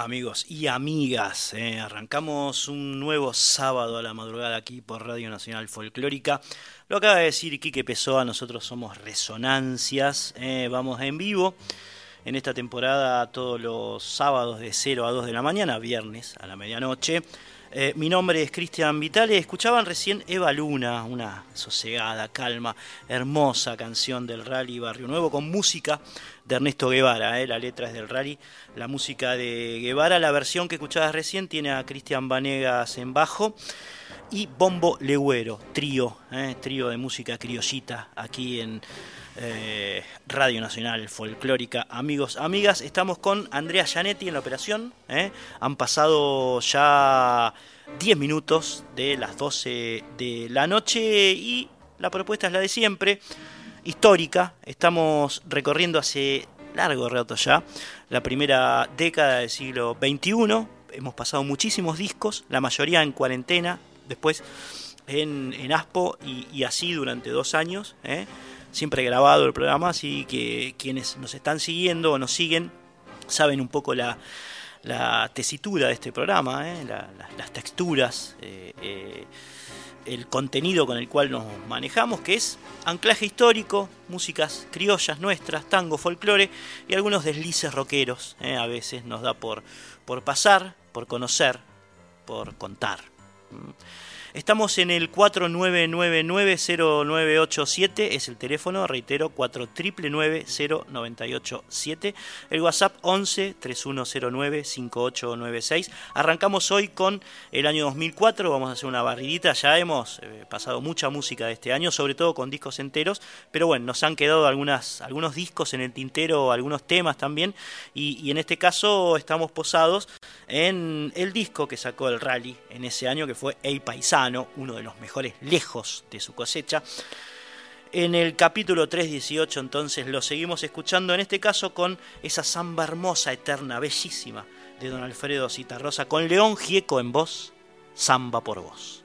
Amigos y amigas? Eh, arrancamos un nuevo sábado a la madrugada aquí por Radio Nacional Folclórica. Lo acaba de decir Quique Pessoa, nosotros somos Resonancias, eh, vamos en vivo en esta temporada todos los sábados de 0 a 2 de la mañana, viernes a la medianoche. Eh, mi nombre es Cristian Vitale. Escuchaban recién Eva Luna, una sosegada, calma, hermosa canción del Rally Barrio Nuevo con música de Ernesto Guevara. eh, La letra es del Rally, la música de Guevara. La versión que escuchabas recién tiene a Cristian Vanegas en bajo y Bombo Legüero, trío, eh, trío de música criollita aquí en eh, Radio Nacional Folclórica. Amigos, amigas, estamos con Andrea Gianetti en la operación. eh. Han pasado ya 10 minutos de las 12 de la noche y la propuesta es la de siempre, histórica. Estamos recorriendo hace largo rato ya la primera década del siglo XXI. Hemos pasado muchísimos discos, la mayoría en cuarentena, después en, Aspo y, y así durante dos años. ¿eh? Siempre grabado el programa, así que quienes nos están siguiendo o nos siguen saben un poco la, la tesitura de este programa, ¿eh? las texturas, eh, eh, el contenido con el cual nos manejamos, que es anclaje histórico, músicas criollas nuestras, tango, folclore y algunos deslices rockeros. A veces nos da por, por pasar, por conocer, por contar. Estamos en el 49990987, es el teléfono, reitero, 49990987. El WhatsApp 11 3109 5896. Arrancamos hoy con el año 2004, vamos a hacer una barridita, ya hemos eh, pasado mucha música de este año, sobre todo con discos enteros, pero bueno, nos han quedado algunas, algunos discos en el tintero, algunos temas también, y, en este caso estamos posados en el disco que sacó el Rally en ese año, que fue El Uno de los mejores lejos de su cosecha. En el capítulo 3.18 entonces lo seguimos escuchando, en este caso con esa samba hermosa, eterna, bellísima de don Alfredo Citarrosa, con León Gieco en voz, samba por voz.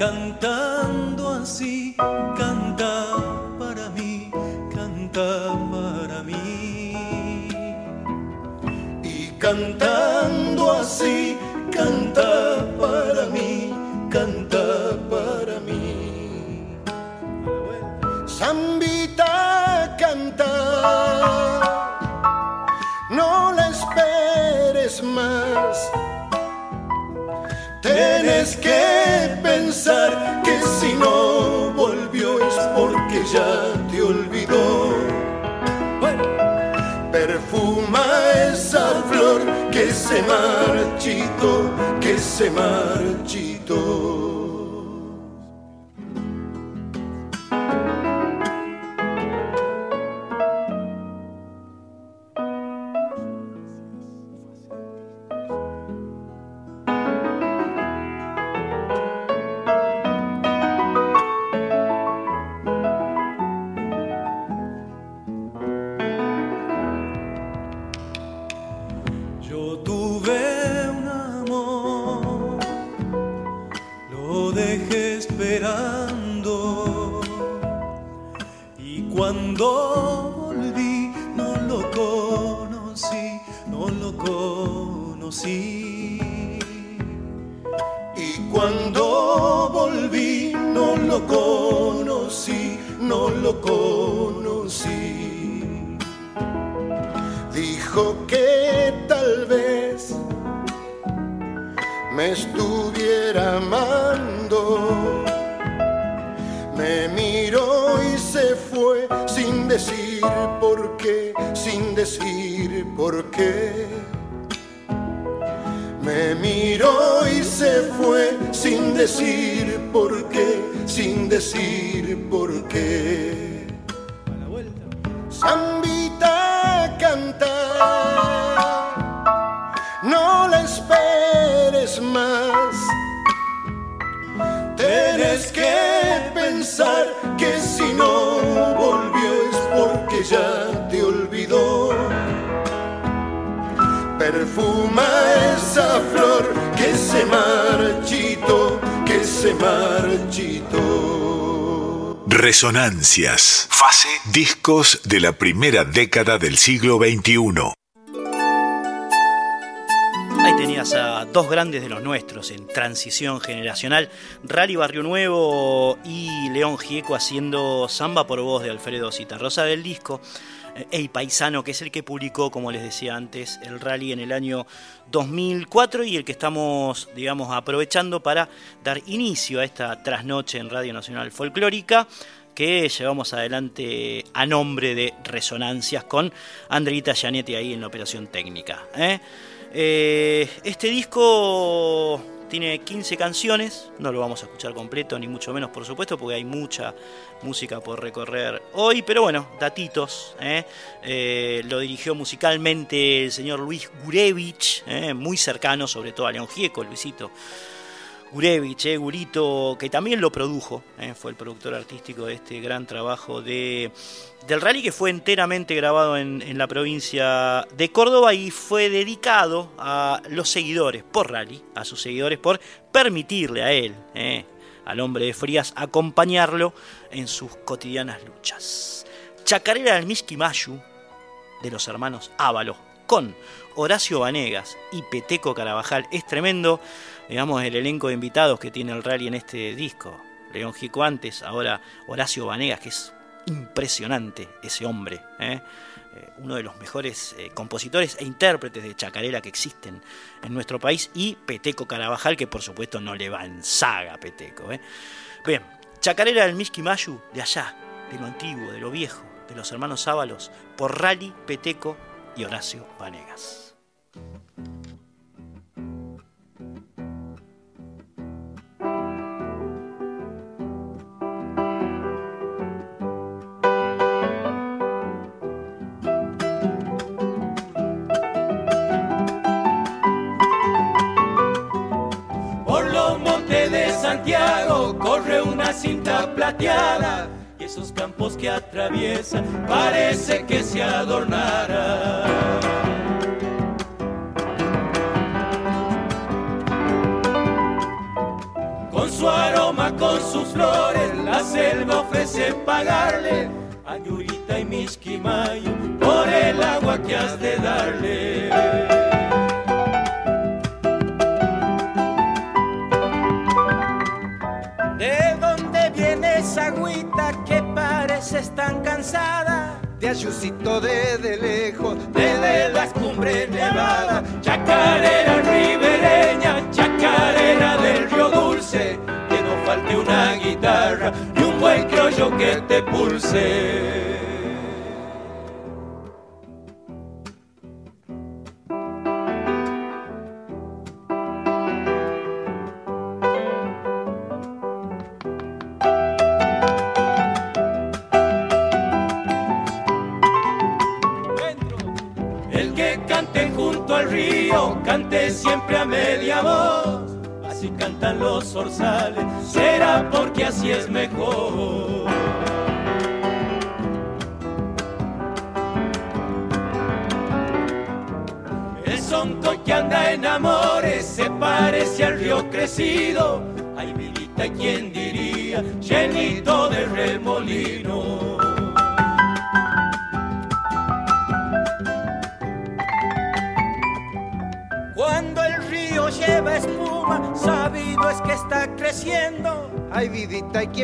y cantando te olvidó. Perfuma esa flor que se marchito, que se marchito. Resonancias. Fase. Discos de la primera década del siglo XXI. Ahí tenías a dos grandes de los nuestros en transición generacional, Rally Barrio Nuevo y León Gieco haciendo Samba por voz de Alfredo Citarrosa del disco Ey Paisano, que es el que publicó, como les decía antes, el rally en el año 2004 y el que estamos, digamos, aprovechando para dar inicio a esta trasnoche en Radio Nacional Folclórica que llevamos adelante a nombre de Resonancias con Andreita Gianetti ahí en la operación técnica. ¿eh? Eh, este disco tiene 15 canciones, no lo vamos a escuchar completo, ni mucho menos por supuesto, porque hay mucha música por recorrer hoy, pero bueno, datitos. ¿eh? Lo dirigió musicalmente el señor Luis Gurevich, muy cercano sobre todo a León Gieco, Luisito. Gurevich, eh, Gurito, que también lo produjo, eh, fue el productor artístico de este gran trabajo de, del rally que fue enteramente grabado en, en, la provincia de Córdoba y fue dedicado a los seguidores por rally, a sus seguidores por permitirle a él, eh, al hombre de Frías, acompañarlo en sus cotidianas luchas. Chacarera del Misquimayu de los hermanos Ávalo con Horacio Vanegas y Peteco Carabajal es tremendo digamos, el elenco de invitados que tiene el rally en este disco. León Gico antes, ahora Horacio Vanegas, que es impresionante ese hombre, ¿eh? Eh, uno de los mejores eh, compositores e intérpretes de chacarera que existen en nuestro país, y Peteco Carabajal, que por supuesto no le va en saga Peteco. Bien, chacarera del Miski Mayu, de allá, de lo antiguo, de lo viejo, de los hermanos Ábalos, por Rally, Peteco y Horacio Vanegas. Santiago corre una cinta plateada esos campos que atraviesa parece que se adornara. Con su aroma, con sus flores, la selva ofrece pagarle a Yurita y Misquimayo por el agua que has de darle. Parece tan cansada. De Ayucito de, de lejos, desde las cumbres nevadas, chacarera ribereña, chacarera del río dulce, que no falte una guitarra y un buen criollo que te pulse.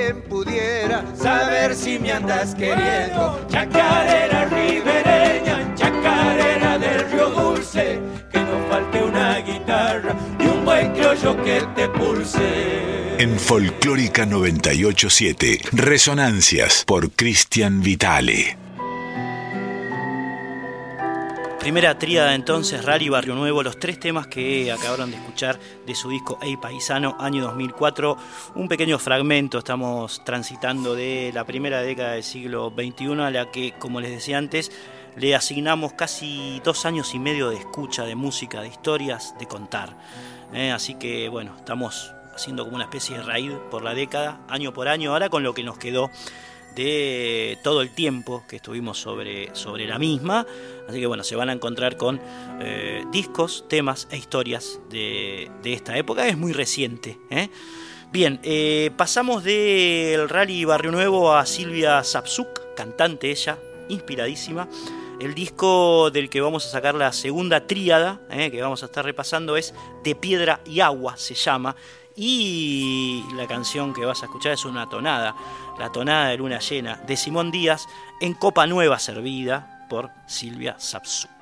Quien pudiera saber si me andas queriendo. Chacarera ribereña, chacarera del río dulce, que no falte una guitarra y un buen criollo que te pulse. En Folclórica 987, Resonancias por Cristian Vitale. Primera tríada entonces, Rally Barrio Nuevo, los tres temas que acabaron de escuchar de su disco Ey Paisano, año 2004. Un pequeño fragmento, estamos transitando de la primera década del siglo XXI a la que, como les decía antes, le asignamos casi dos años y medio de escucha de música, de historias, de contar. ¿eh? así que bueno, estamos haciendo como una especie de raíz por la década, año por año, ahora con lo que nos quedó de todo el tiempo que estuvimos sobre, sobre la misma. Así que bueno, se van a encontrar con eh, discos, temas e historias de, esta época. Es muy reciente. ¿eh? Bien, eh, pasamos del rally Barrio Nuevo a Silvia Sapsuk, cantante ella, inspiradísima. El disco del que vamos a sacar la segunda tríada, que vamos a estar repasando, es De Piedra y Agua, se llama. Y la canción que vas a escuchar es una tonada, la tonada de luna llena, de Simón Díaz, en copa nueva servida, por Silvia Sapsuk.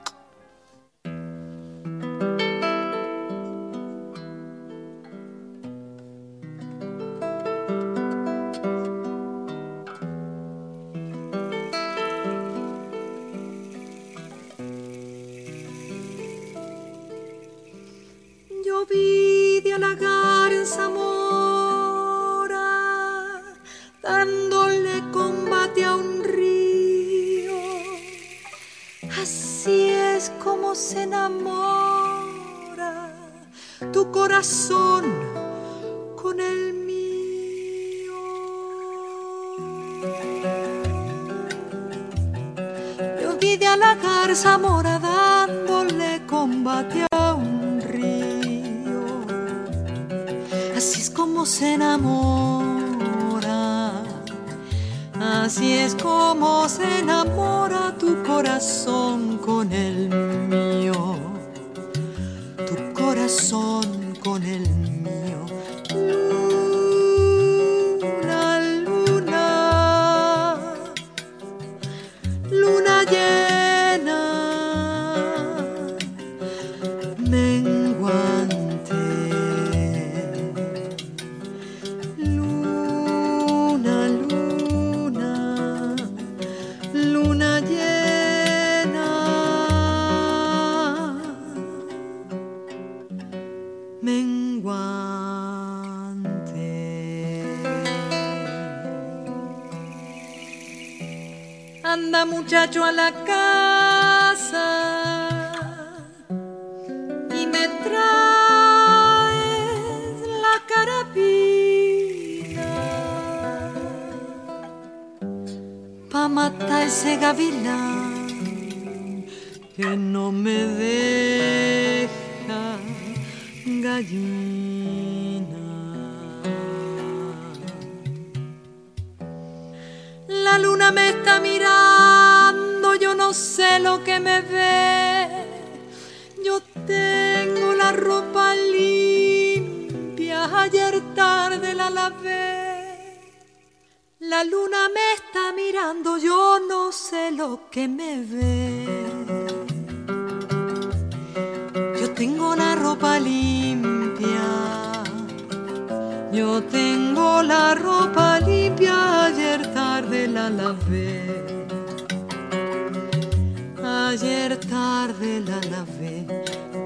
Ayer tarde la lavé.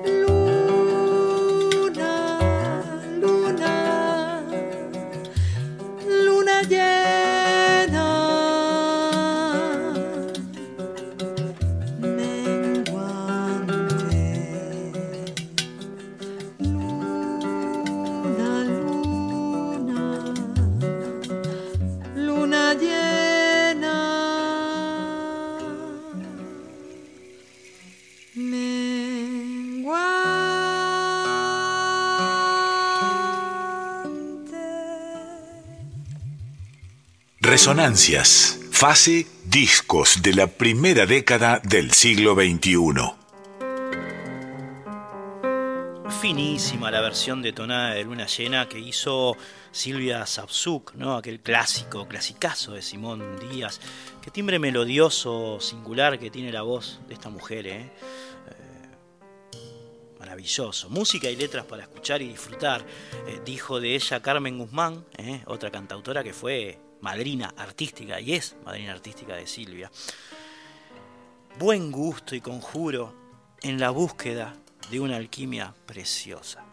Resonancias, fase discos de la primera década del siglo XXI. Finísima la versión de Tonada de Luna Llena que hizo Silvia Sapsuk, ¿no? aquel clásico, clasicazo de Simón Díaz. Qué timbre melodioso, singular que tiene la voz de esta mujer, ¿eh? eh maravilloso. Música y letras para escuchar y disfrutar. Eh, dijo de ella Carmen Guzmán, ¿eh? otra cantautora que fue madrina artística, y es madrina artística de Silvia. Buen gusto y conjuro en la búsqueda de una alquimia preciosa.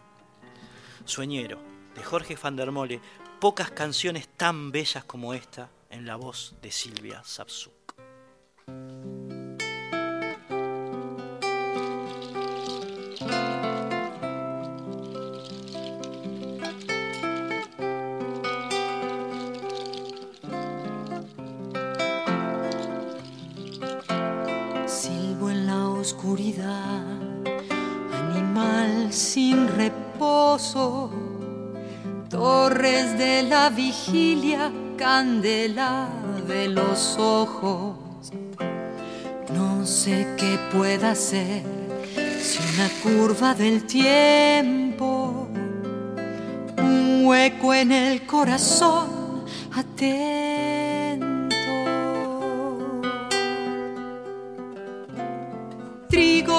Sueñero, de Jorge van der Mole, pocas canciones tan bellas como esta en la voz de Silvia Animal sin reposo, torres de la vigilia, candela de los ojos. No sé qué pueda ser si una curva del tiempo, un hueco en el corazón, atento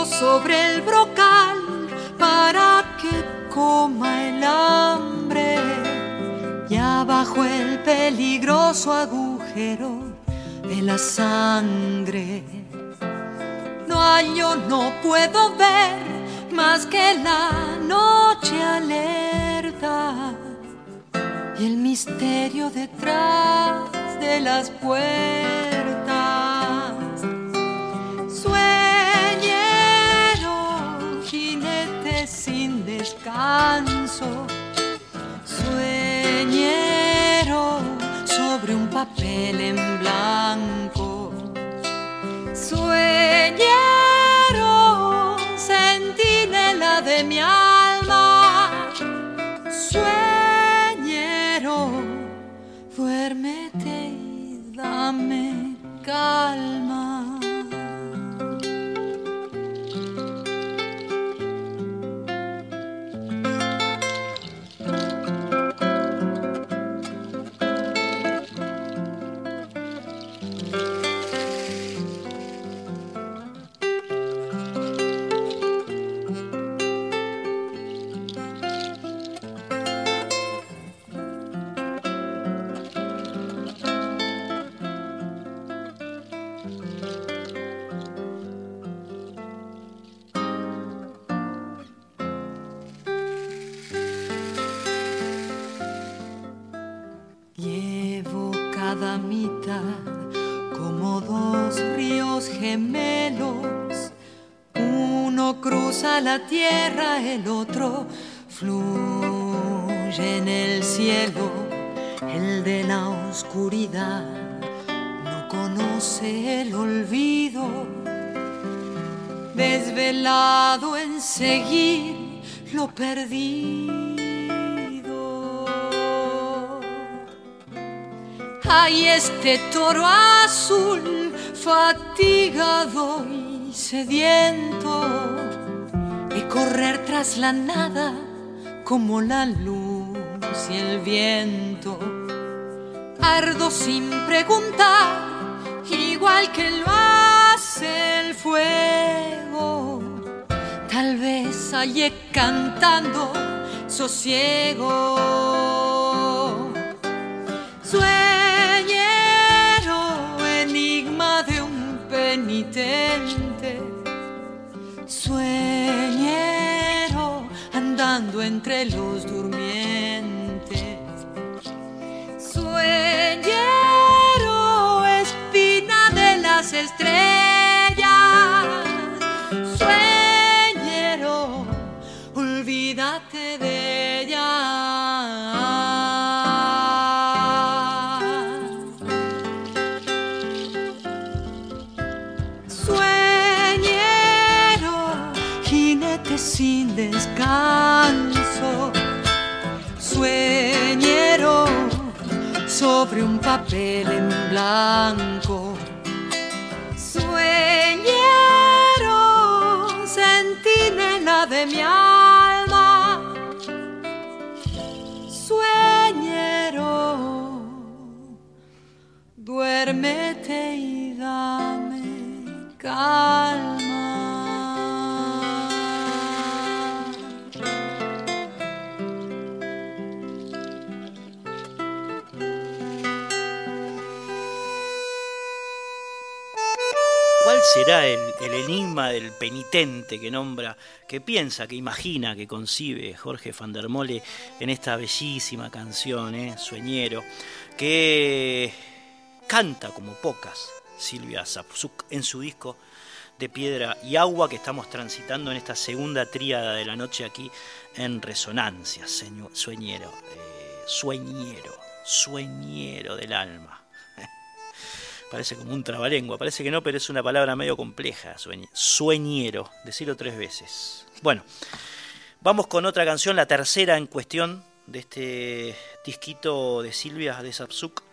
sobre el brocal para que coma el hambre. Y abajo el peligroso agujero de la sangre. No yo no puedo ver más que la noche alerta y el misterio detrás de las puertas. Descanso. Sueñero sobre un papel en blanco. Sueñero, sentinela de mi alma. Sueñero, duérmete y dame calma. Tierra, el otro fluye en el cielo. El de la oscuridad no conoce el olvido. Desvelado en seguir lo perdido. Hay este toro azul, fatigado y sediento, correr tras la nada como la luz y el viento. Ardo sin preguntar, igual que lo hace el fuego. Tal vez hallé cantando sosiego. Sueñero, enigma de un penitente. Sueñero, andando entre los durmientes. Sobre un papel en blanco. Sueñero, sentinela de mi alma. Sueñero, duérmete y dame calma. Será el, enigma del penitente que nombra, que piensa, que imagina, que concibe Jorge van der Mole en esta bellísima canción, eh, Sueñero, que canta como pocas Silvia Zapsuk en su disco de piedra y agua que estamos transitando en esta segunda tríada de la noche aquí en Resonancia, Sueñero, eh, Sueñero, Sueñero del alma. Parece como un trabalengua, parece que no, pero es una palabra medio compleja, sueñ- sueñero, decirlo tres veces. Bueno, vamos con otra canción, la tercera en cuestión de este disquito de Silvia de Sapsuk.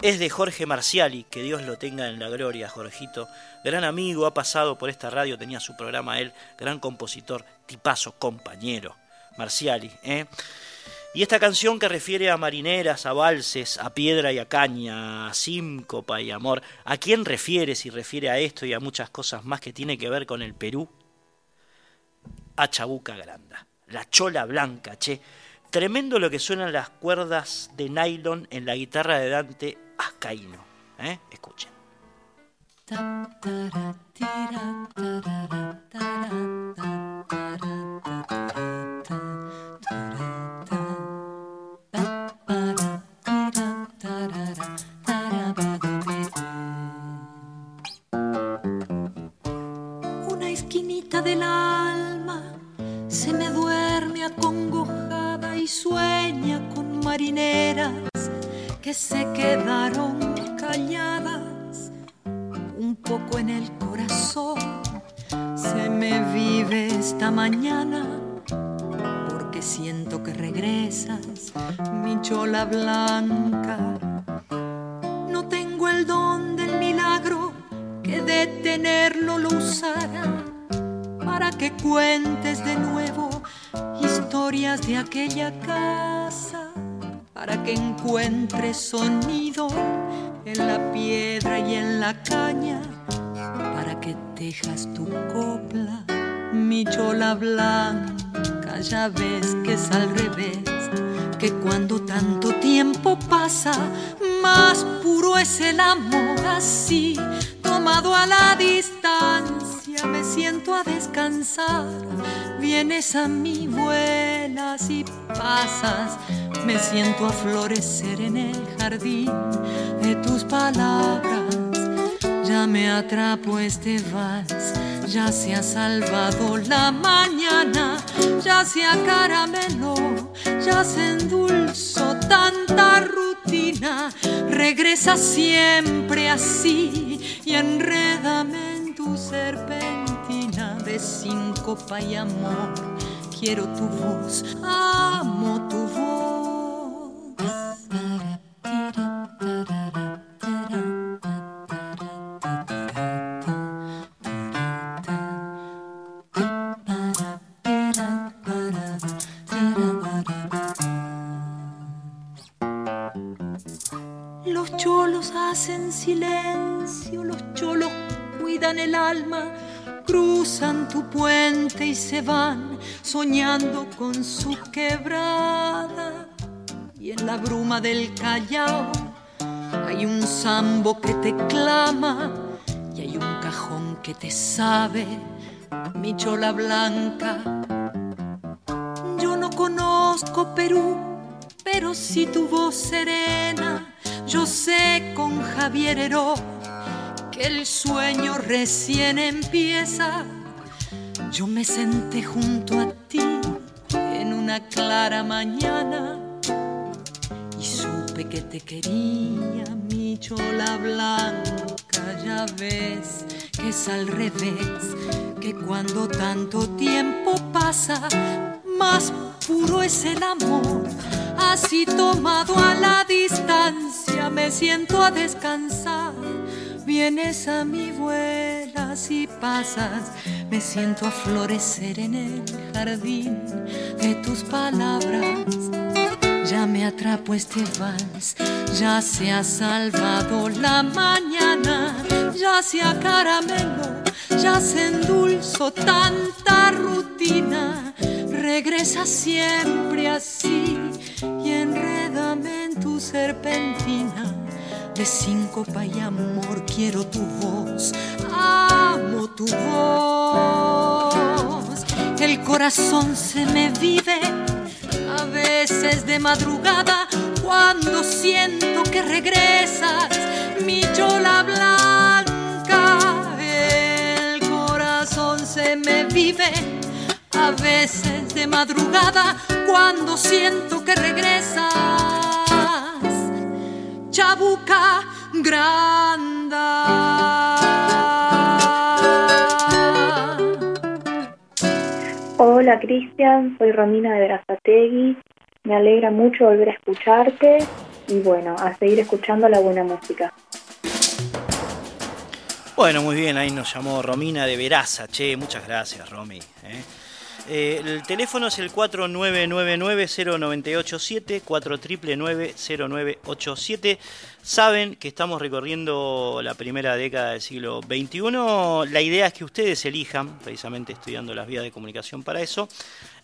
Es de Jorge Marciali, que Dios lo tenga en la gloria, Jorgito. Gran amigo, ha pasado por esta radio, tenía su programa él, gran compositor, tipazo, compañero. Marciali, ¿eh? Y esta canción que refiere a marineras, a valses, a piedra y a caña, a síncopa y amor, ¿a quién refiere si refiere a esto y a muchas cosas más que tiene que ver con el Perú? a Chabuca Granda. La chola blanca, che. Tremendo lo que suenan las cuerdas de nylon en la guitarra de Dante Ascaíno. ¿eh? Escuchen. Del alma se me duerme acongojada y sueña con marineras que se quedaron calladas un poco en el corazón. Se me vive esta mañana porque siento que regresas, mi chola blanca. No tengo el don del milagro que de tenerlo lo usara para que cuentes de nuevo historias de aquella casa, para que encuentres sonido en la piedra y en la caña, para que tejas tu copla, mi chola blanca, ya ves que es al revés, que cuando tanto tiempo pasa, más puro es el amor así, tomado a la distancia, me siento a descansar, vienes a mi vuelas y pasas, me siento a florecer en el jardín de tus palabras. Ya me atrapo este vals, ya se ha salvado la mañana, ya se acarameló, ya se endulzó tanta rutina. Regresa siempre así y enrédame. en tu serpentina de síncopa y amor. Quiero tu voz, amo tu voz. Los cholos hacen silencio, los cholos cuidan el alma, cruzan tu puente y se van soñando con su quebrada. Y en la bruma del Callao hay un sambo que te clama y hay un cajón que te sabe, mi chola blanca. Yo no conozco Perú, pero si tu voz serena, yo sé con Javier Heró el sueño recién empieza. Yo me senté junto a ti en una clara mañana y supe que te quería, mi chola blanca. Ya ves que es al revés, que cuando tanto tiempo pasa, más puro es el amor. Así tomado a me siento a descansar. Vienes a mi vuela si pasas, me siento a florecer en el jardín de tus palabras. Ya me atrapo este vals, ya se ha salvado la mañana, ya se acaramelo, ya se endulzó tanta rutina. Regresa siempre así y enrédame en tu serpentina. De síncopa y amor quiero tu voz, amo tu voz. El corazón se me vive a veces de madrugada cuando siento que regresas, mi chola blanca. El corazón se me vive a veces de madrugada cuando siento que regresas. Chabuca granda. Hola Cristian, soy Romina de Brazategui. Me alegra mucho volver a escucharte y bueno, a seguir escuchando la buena música. Bueno, muy bien, ahí nos llamó Romina de Veraza, che, muchas gracias, Romy. ¿eh? Eh, el teléfono es el 4999-0987, 4999-0987. Saben que estamos recorriendo la primera década del siglo XXI. La idea es que ustedes elijan, precisamente estudiando las vías de comunicación para eso,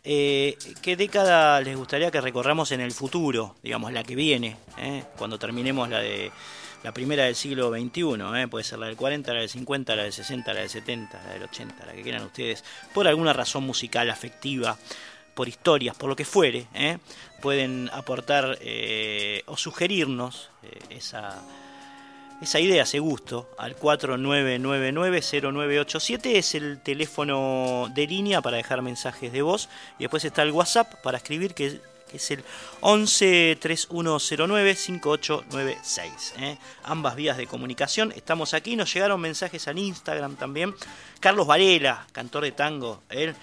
eh, qué década les gustaría que recorramos en el futuro, digamos, la que viene, eh, cuando terminemos la de la primera del siglo XXI, ¿eh? puede ser la del 40, la del 50, la del 60, la del 70, la del 80, la que quieran ustedes, por alguna razón musical, afectiva, por historias, por lo que fuere, ¿eh? pueden aportar eh, o sugerirnos esa, esa idea, ese gusto, al 4999-0987 es el teléfono de línea para dejar mensajes de voz y después está el WhatsApp para escribir que es el 11 3109 5896. Ambas vías de comunicación. Estamos aquí, nos llegaron mensajes al Instagram también. Carlos Varela, cantor de tango, él.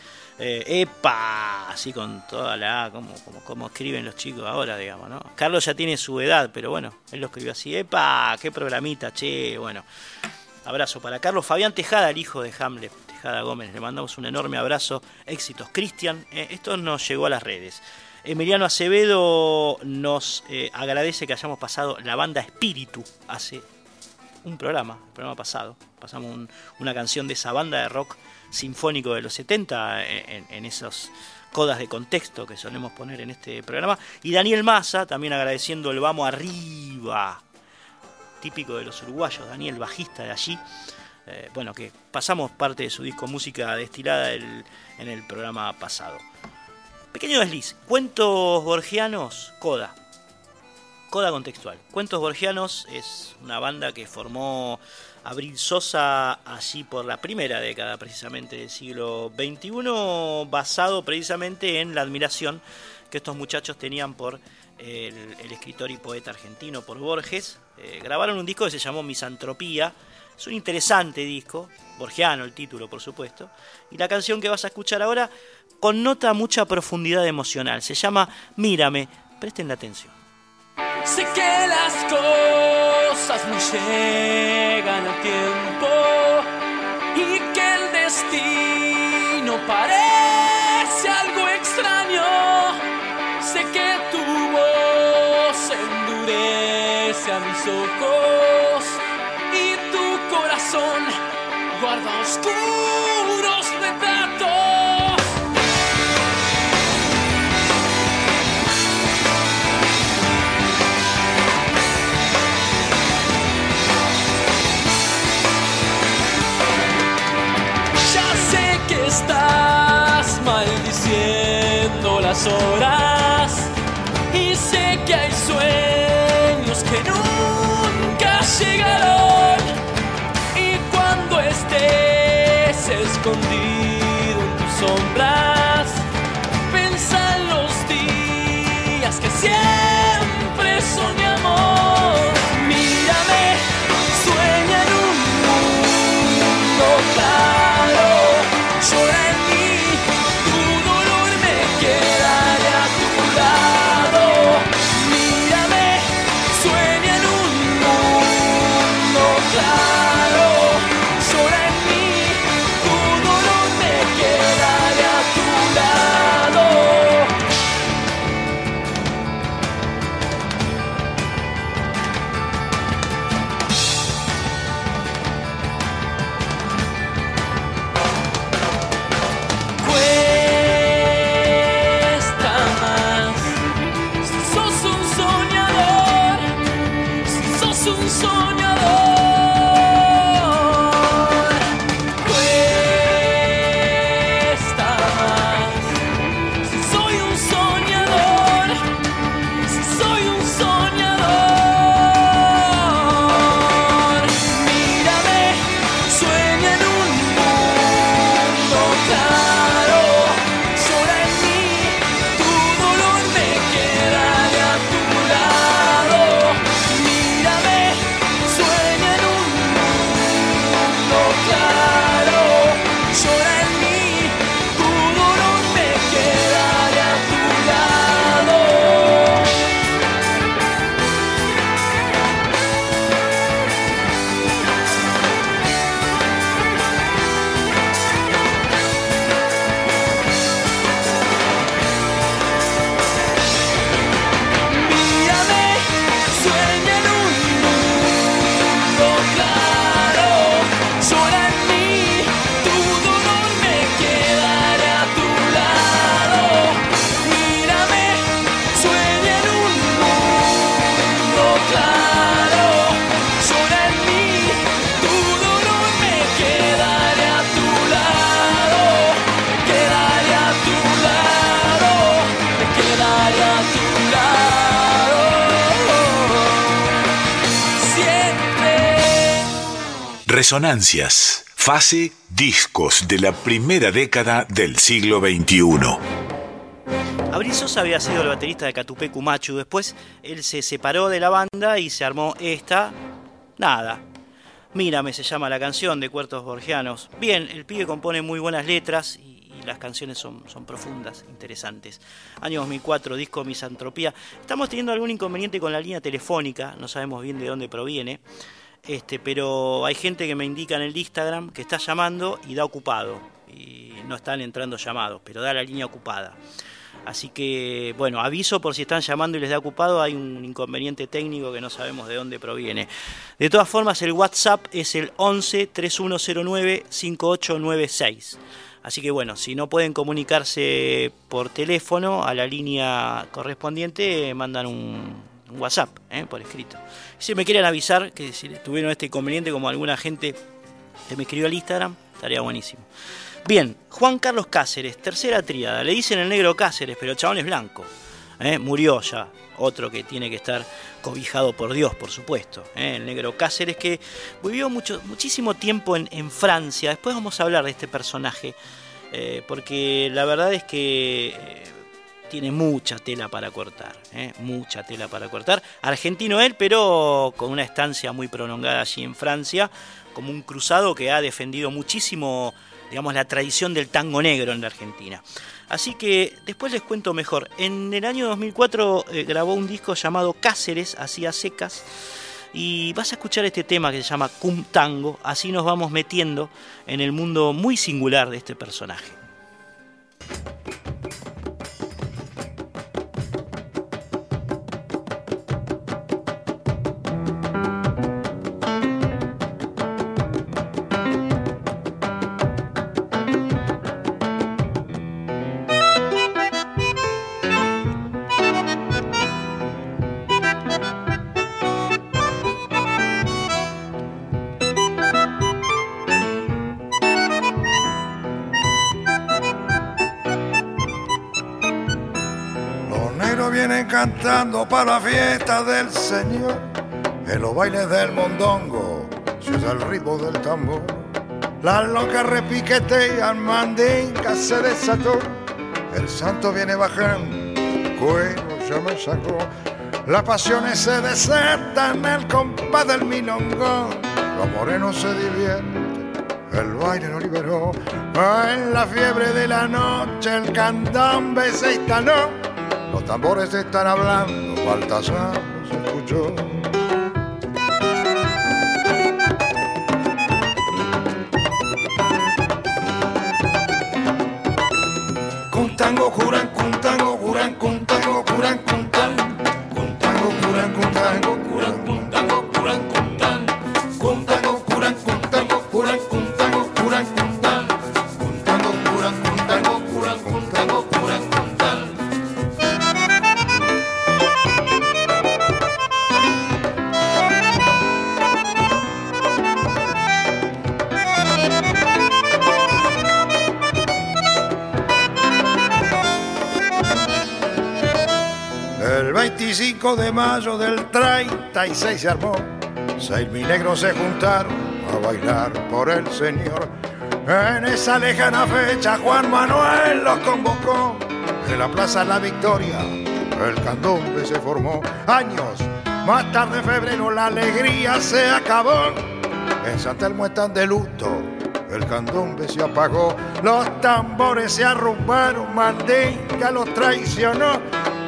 Eh, epa, así con toda la como, como, como escriben los chicos ahora, digamos, ¿no? Carlos ya tiene su edad, pero bueno, él lo escribió así, epa, qué programita, che, bueno. Abrazo para Carlos Fabián Tejada, el hijo de Hamlet, Tejada Gómez, le mandamos un enorme abrazo, éxitos. Cristian, eh, esto nos llegó a las redes. Emiliano Acevedo nos eh, agradece que hayamos pasado la banda Espíritu hace un programa, el programa pasado. Pasamos una canción de esa banda de rock sinfónico de los 70 en, en, esos codas de contexto que solemos poner en este programa. Y Daniel Massa también agradeciendo el vamos arriba, típico de los uruguayos, Daniel, bajista de allí. Eh, bueno, que pasamos parte de su disco Música Destilada en el programa pasado. Pequeño desliz. Cuentos borgianos, Coda. Coda contextual. Cuentos borgianos es una banda que formó Abril Sosa allí por la primera década precisamente del siglo XXI, basado precisamente en la admiración que estos muchachos tenían por el, escritor y poeta argentino, por Borges. Eh, grabaron un disco que se llamó Misantropía. Es un interesante disco, borgiano el título por supuesto, y la canción que vas a escuchar ahora connota mucha profundidad emocional. Se llama Mírame. Presten la atención. Sé que las cosas no llegan a tiempo y que el destino parece algo extraño. Sé que tu voz endurece a mis ojos guarda oscuros retratos. las horas y sé que hay sueños que nunca llegaron escondido en tus sombras Resonancias, fase discos de la primera década del siglo XXI. Abril Sosa había sido el baterista de Catupecu Machu, después él se separó de la banda y se armó esta, nada. Mírame se llama la canción de Cuartos Borgianos. Bien, el pibe compone muy buenas letras y, las canciones son, son profundas, interesantes. Año 2004, disco Misantropía. Estamos teniendo algún inconveniente con la línea telefónica, no sabemos bien de dónde proviene. Este, pero hay gente que me indica en el Instagram que está llamando y da ocupado. Y no están entrando llamados, pero da la línea ocupada. Así que, bueno, aviso por si están llamando y les da ocupado, hay un inconveniente técnico que no sabemos de dónde proviene. De todas formas, el WhatsApp es el 11 3109 5896. Así que bueno, si no pueden comunicarse por teléfono a la línea correspondiente, mandan un, WhatsApp ¿eh? por escrito. Si me quieren avisar que si tuvieron este inconveniente, como alguna gente que me escribió al Instagram, estaría buenísimo. Bien, Juan Carlos Cáceres, tercera tríada. Le dicen el negro Cáceres, pero el chabón es blanco. ¿eh? Murió ya. Otro que tiene que estar cobijado por Dios, por supuesto. ¿eh? El negro Cáceres que vivió mucho, muchísimo tiempo en, Francia. Después vamos a hablar de este personaje. Porque la verdad es que tiene mucha tela para cortar, mucha tela para cortar. Argentino él, pero con una estancia muy prolongada allí en Francia, como un cruzado que ha defendido muchísimo digamos, la tradición del tango negro en la Argentina. Así que después les cuento mejor. En el año 2004 eh, grabó un disco llamado Cáceres, hacía secas, y vas a escuchar este tema que se llama Cum Tango, así nos vamos metiendo en el mundo muy singular de este personaje. Para la fiesta del Señor. En los bailes del mondongo se usa el ritmo del tambor. Las locas repiquetean, mandinga se desató. El santo viene bajando, bueno ya me sacó. Las pasiones se desertan, el compás del milongo. Los morenos se divierten, el baile lo liberó. En la fiebre de la noche el candombe se instaló los tambores están hablando, Baltasar se escuchó. Con tango juran, con tango juran, con 25 de mayo del 36 se armó, seis mil negros se juntaron a bailar por el Señor. En esa lejana fecha Juan Manuel los convocó, en la Plaza La Victoria el candombe se formó. Años más tarde en febrero la alegría se acabó, en San Telmo están de luto, el candombe se apagó, los tambores se arrumbaron, Mandinga los traicionó,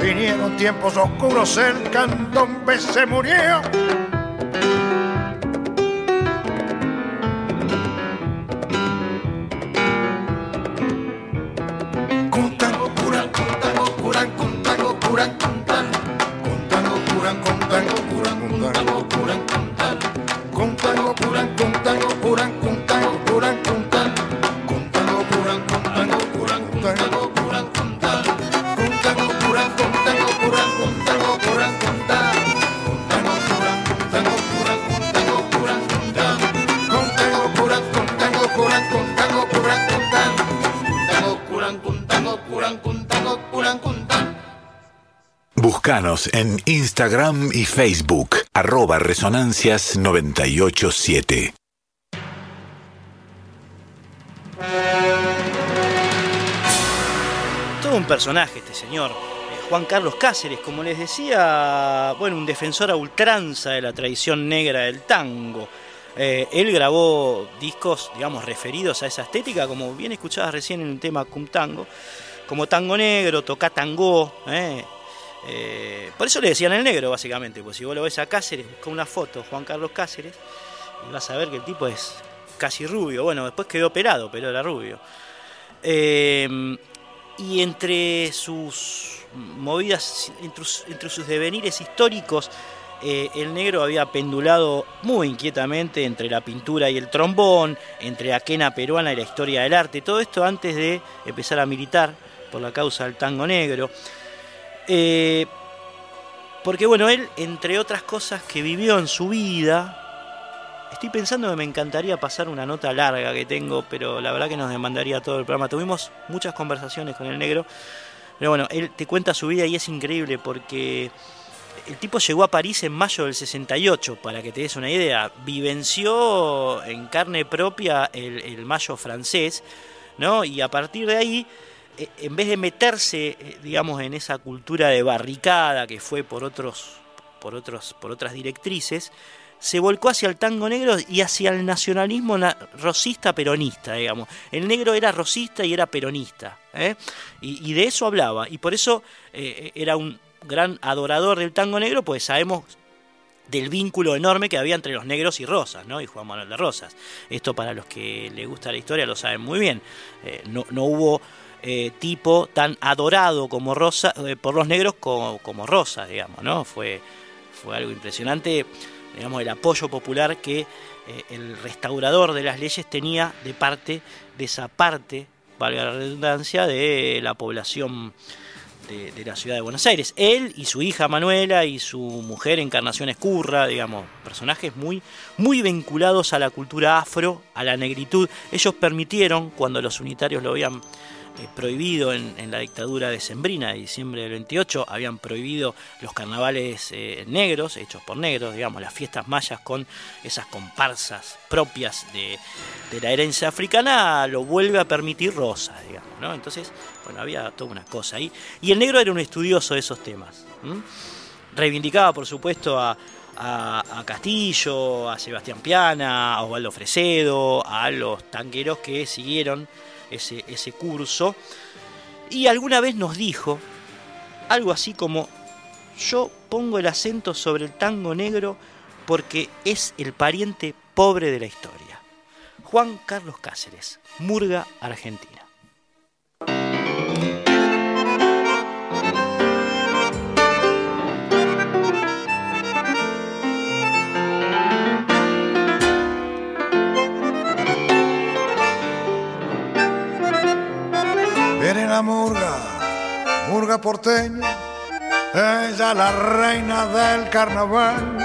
vinieron tiempos oscuros, el candombe se murió. Curan, tango curan, con tango curan, En Instagram y Facebook, arroba resonancias987. Todo un personaje este señor. Eh, Juan Carlos Cáceres, como les decía, bueno, un defensor a ultranza de la tradición negra del tango. Eh, él grabó discos, digamos, referidos a esa estética, como bien escuchabas recién en el tema Cum Tango, como Tango Negro, toca Tango, eh, eh, por eso le decían el negro, básicamente, pues si vos lo ves a Cáceres, busca una foto, Juan Carlos Cáceres, y vas a ver que el tipo es casi rubio. Bueno, después quedó operado, pero era rubio. Eh, y entre sus movidas, entre, sus- devenires históricos, eh, el negro había pendulado muy inquietamente entre la pintura y el trombón, entre la quena peruana y la historia del arte, todo esto antes de empezar a militar por la causa del tango negro. Eh, porque bueno, él, entre otras cosas que vivió en su vida, estoy pensando que me encantaría pasar una nota larga que tengo, pero la verdad que nos demandaría todo el programa. Tuvimos muchas conversaciones con el negro, pero bueno, él te cuenta su vida y es increíble porque el tipo llegó a París en mayo del 68, para que te des una idea. Vivenció en carne propia el, mayo francés, ¿no? Y a partir de ahí, en vez de meterse, eh, digamos, en esa cultura de barricada que fue por otros, por otros, por otras directrices, se volcó hacia el tango negro y hacia el nacionalismo na- rosista peronista, digamos. El negro era rosista y era peronista, ¿eh? y, de eso hablaba, y por eso eh, era un gran adorador del tango negro, pues sabemos del vínculo enorme que había entre los negros y Rosas, ¿no? Y Juan Manuel de Rosas. Esto para los que les gusta la historia lo saben muy bien. Eh, no, no hubo eh, tipo tan adorado como Rosa, eh, por los negros como, como Rosas, digamos, ¿no? Fue, fue algo impresionante, digamos, el apoyo popular que eh, el restaurador de las leyes tenía de parte de esa parte, valga la redundancia, de la población de, la ciudad de Buenos Aires. Él y su hija Manuela y su mujer Encarnación Escurra, digamos, personajes muy, muy vinculados a la cultura afro, a la negritud. Ellos permitieron, cuando los unitarios lo habían prohibido en, la dictadura de Sembrina de diciembre del 28, habían prohibido los carnavales eh, negros, hechos por negros, digamos, las fiestas mayas con esas comparsas propias de, la herencia africana, lo vuelve a permitir Rosas, digamos, ¿no? Entonces, bueno, había toda una cosa ahí. Y el negro era un estudioso de esos temas. Reivindicaba, por supuesto, a Castillo, a Sebastián Piana, a Osvaldo Fresedo, a los tanqueros que siguieron ese, ese curso. Y alguna vez nos dijo algo así como, yo pongo el acento sobre el tango negro porque es el pariente pobre de la historia. Juan Carlos Cáceres, Murga, Argentina. La murga, murga porteña, ella la reina del carnaval.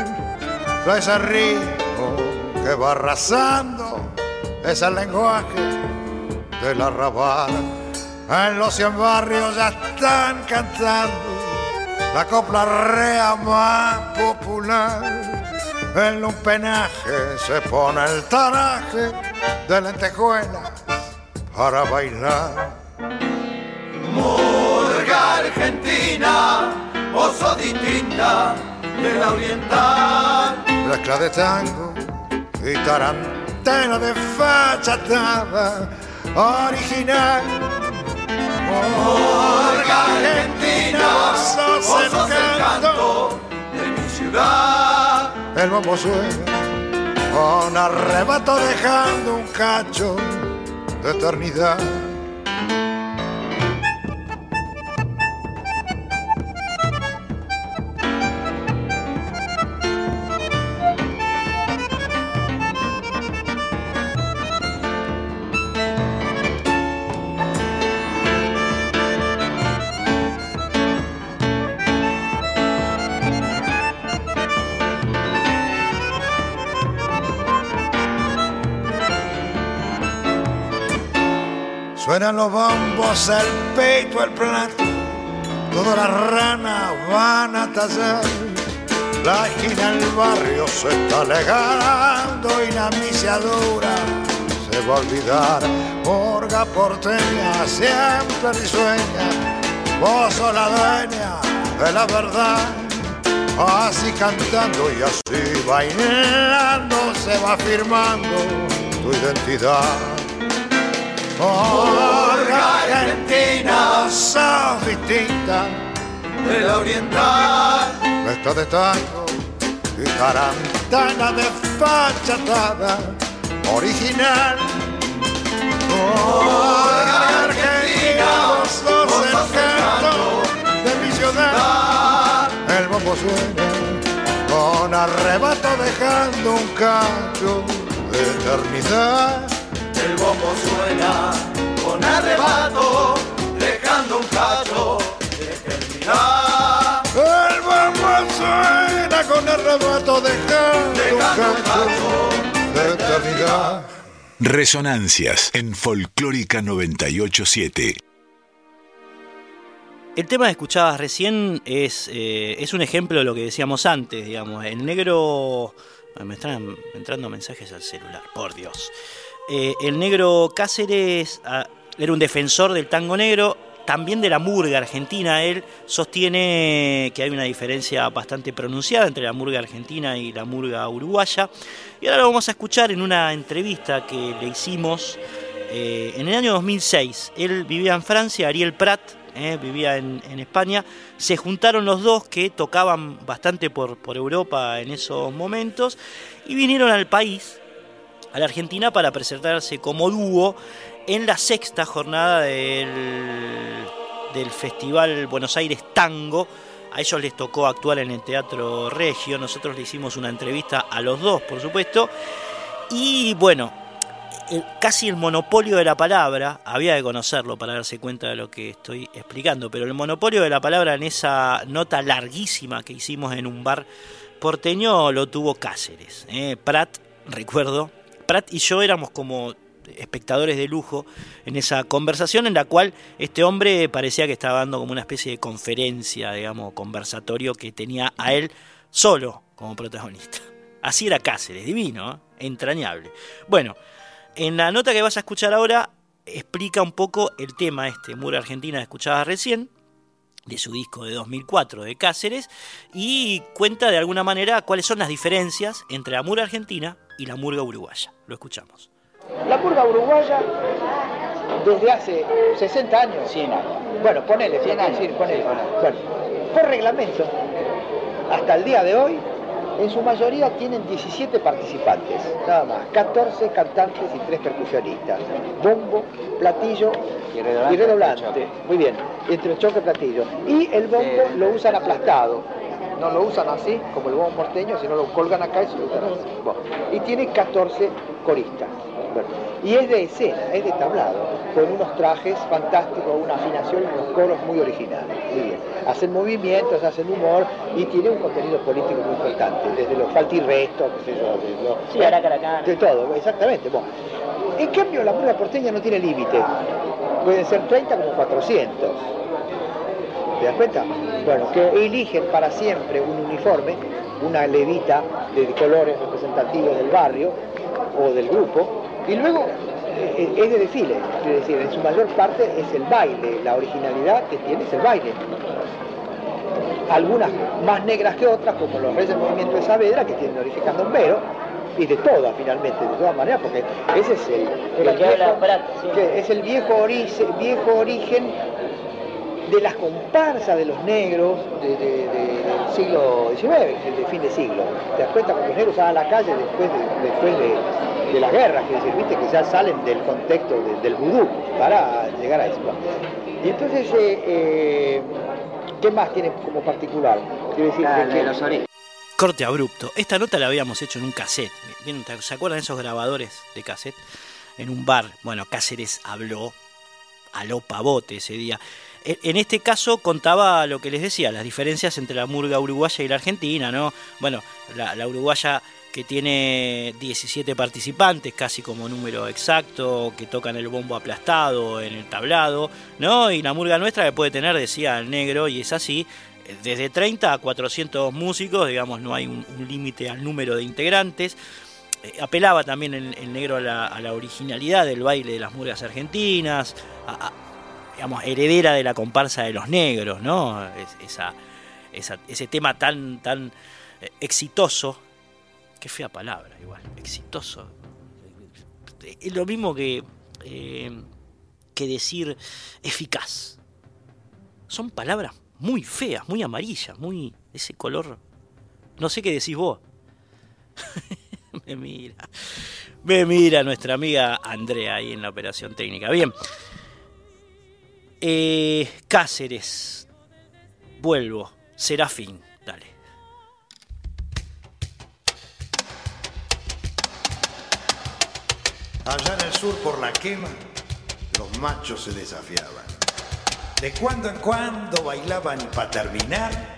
Trae ese ritmo que va arrasando, es el lenguaje del arrabal. En los cien barrios ya están cantando la copla rea más popular. En un penaje se pone el taraje de lentejuelas para bailar. Murga Argentina, vos sos distinta de la oriental. mezcla de tango y tarantela de fachatada original. Murga Argentina, vos el canto de mi ciudad. el bombo suena con arrebato dejando un cacho de eternidad. Suenan los bombos, el peito, el plato, todas las ranas van a tallar. La esquina del barrio se está legando y la misiadura se va a olvidar. Morga porteña siempre risueña, vos sos de la verdad. Así cantando y así bailando se va firmando tu identidad. Porque Argentina sos distinta de la oriental. Mezcla de tango y tarantana de fachatada original. Porque Argentina sos el canto de mi ciudad. El bombo suena con arrebato dejando un cacho de eternidad. El bombo suena con arrebato, dejando un cacho de eternidad. El bombo suena con arrebato dejando un cacho de eternidad. Resonancias en Folclórica 987. El tema que escuchabas recién es, eh, es un ejemplo de lo que decíamos antes, digamos. El negro... Me están entrando mensajes al celular, por Dios. Eh, el negro Cáceres ah, era un defensor del tango negro, también de la murga argentina. Él sostiene que hay una diferencia bastante pronunciada entre la murga argentina y la murga uruguaya. Y ahora lo vamos a escuchar en una entrevista que le hicimos eh, en el año 2006. Él vivía en Francia, Ariel Prat, eh, vivía en, España. Se juntaron los dos que tocaban bastante por Europa en esos momentos y vinieron al país a la Argentina para presentarse como dúo en la sexta jornada del, del Festival Buenos Aires Tango. A ellos les tocó actuar en el Teatro Regio, nosotros le hicimos una entrevista a los dos, por supuesto. Y bueno, casi el monopolio de la palabra, había que conocerlo para darse cuenta de lo que estoy explicando, pero el monopolio de la palabra en esa nota larguísima que hicimos en un bar porteño lo tuvo Cáceres. Eh, Prat, recuerdo, Prat y yo éramos como espectadores de lujo en esa conversación en la cual este hombre parecía que estaba dando como una especie de conferencia, digamos, conversatorio que tenía a él solo como protagonista. Así era Cáceres, divino, ¿eh? entrañable. Bueno, en la nota que vas a escuchar ahora explica un poco el tema este, Mura Argentina, escuchabas recién, de su disco de 2004 de Cáceres, y cuenta de alguna manera cuáles son las diferencias entre la Mura Argentina y la murga uruguaya. Lo escuchamos. La murga uruguaya, desde hace 60 años. 100 años. Bueno, ponele, 100 años. Decir, ponele. Bueno, por reglamento, hasta el día de hoy, en su mayoría tienen 17 participantes, nada más, 14 cantantes y 3 percusionistas, bombo, platillo y redoblante. Y redoblante. Muy bien, entre choque y platillo. Y el bombo lo usan aplastado, no lo usan así, como el bombo porteño, sino lo colgan acá y se lo usan así. Bueno, y tiene 14 coristas. Bueno, y es de escena, es de tablado, con unos trajes fantásticos, una afinación y unos coros muy originales. Muy bien. Hacen movimientos, hacen humor y tiene un contenido político muy importante, desde los falta y resto, qué sé yo, de, lo, sí, aracaracán. de todo, exactamente. Bueno. En cambio, la murga porteña no tiene límite. Pueden ser 30 como 400. ¿Te das cuenta? Bueno, que eligen para siempre un uniforme, una levita de colores representativos del barrio o del grupo, y luego eh, es de desfile, es decir, en su mayor parte es el baile, la originalidad que tiene es el baile. Algunas más negras que otras, como los Reyes del Movimiento de Saavedra, que tienen origen candombero, y de todas finalmente, de todas maneras, porque ese es el, el viejo, que es el viejo, origen, viejo origen de las comparsas de los negros de, de, de, del siglo XIX, de fin de siglo. ¿Te das cuenta cuando los negros salen a la calle después de, después de, de las guerras, que decir, viste que ya salen del contexto del vudú para llegar a eso? Y entonces, eh, eh, ¿qué más tiene como particular? Quiero decir, Ah, que- de los orígenes. Corte abrupto. Esta nota la habíamos hecho en un cassette. ¿Se acuerdan de esos grabadores de cassette? En un bar. Bueno, Cáceres habló a lo pavote ese día. E- En este caso contaba lo que les decía, las diferencias entre la murga uruguaya y la argentina, ¿no? Bueno, la, uruguaya que tiene 17 participantes, casi como número exacto, que tocan el bombo aplastado en el tablado, ¿no? Y la murga nuestra que puede tener, decía el negro, y es así, desde 30 a 400 músicos, digamos, no hay un, límite al número de integrantes. Eh, apelaba también el, negro a la, originalidad del baile de las murgas argentinas, a- digamos, heredera de la comparsa de los negros, ¿no? esa, ese tema tan, tan eh, exitoso, qué fea palabra, igual, exitoso. Es lo mismo que, eh, que decir eficaz. Son palabras muy feas, muy amarillas, muy ese color. No sé qué decís vos. me mira. Me mira nuestra amiga Andrea ahí en la operación técnica. Bien. Eh, Cáceres. Vuelvo. Serafín. Dale. Allá en el sur por la quema, los machos se desafiaban. De cuando en cuando bailaban y para terminar,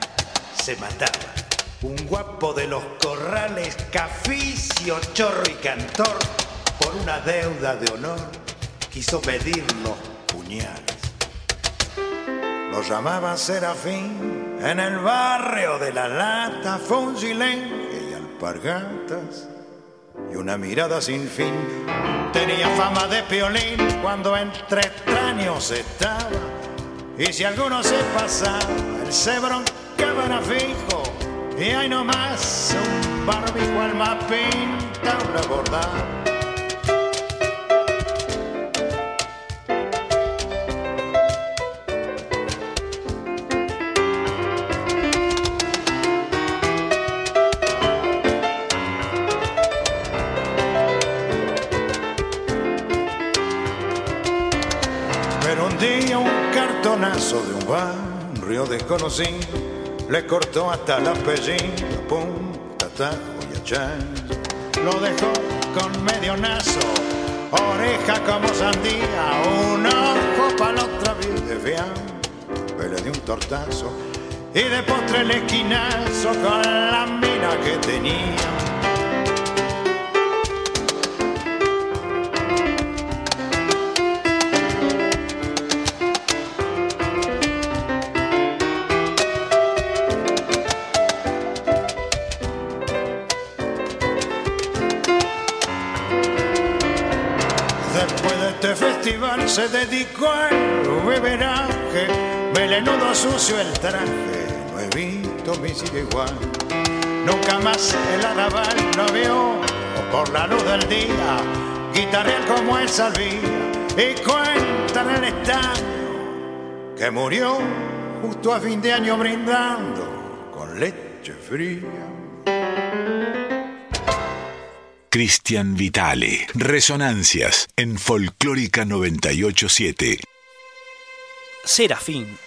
se mataban. Un guapo de los corrales, caficio, chorro y cantor, por una deuda de honor, quiso pedir los puñales. Lo llamaban Serafín, en el barrio de la lata silencio y alpargatas y una mirada sin fin. Tenía fama de piolín cuando entre extraños estaba. Y si alguno se pasaba, el se broncaba fijo. Y hay nomás un barbijo alma pinta una bordada. De un barrio desconocí le cortó hasta el apellido, punta, tajo y. Lo dejó con medio nazo, oreja como sandía, un ojo para la otra vida de. Le dio un tortazo y de postre el esquinazo con la mina que tenía. Se dedicó al beberaje, melenudo sucio el traje, no he visto mi sigue igual. Nunca más el arrabal lo vio por la luz del día, guitarrear como él sabía y cuentan en el estadio que murió justo a fin de año brindando con leche fría. Cristian Vitale. Resonancias en Folclórica 987. Serafín.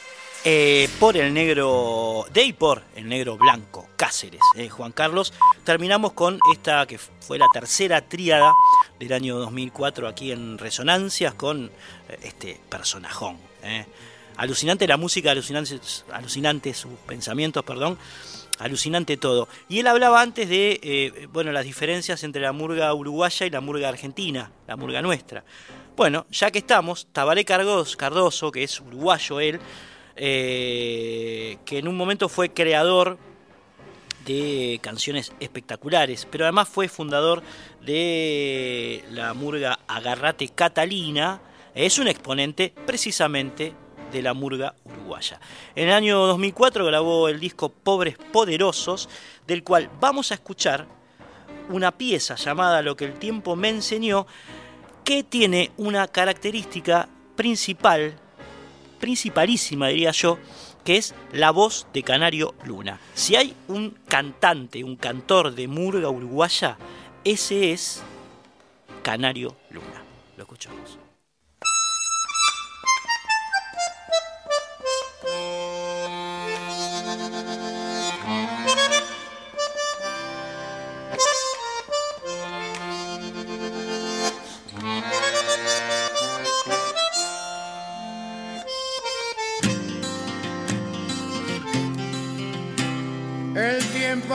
eh, por el negro de y por el negro blanco Cáceres, eh, Juan Carlos. Terminamos con esta que fue la tercera tríada del año 2004 aquí en Resonancias con eh, este personajón. Alucinante la música, alucinante, alucinante sus pensamientos, perdón. Alucinante todo. Y él hablaba antes de eh, bueno, las diferencias entre la murga uruguaya y la murga argentina, la murga nuestra. Bueno, ya que estamos, Tabaré Cardoso, que es uruguayo él, eh, que en un momento fue creador de canciones espectaculares, pero además fue fundador de la murga Agarrate Catalina, es un exponente precisamente de la murga uruguaya. En el año 2004 grabó el disco Pobres Poderosos, del cual vamos a escuchar una pieza llamada Lo que el tiempo me enseñó, que tiene una característica principal, principalísima diría yo, que es la voz de Canario Luna. Si hay un cantante, un cantor de murga uruguaya, ese es Canario Luna. Lo escuchamos.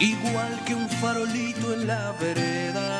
igual que un farolito en la vereda.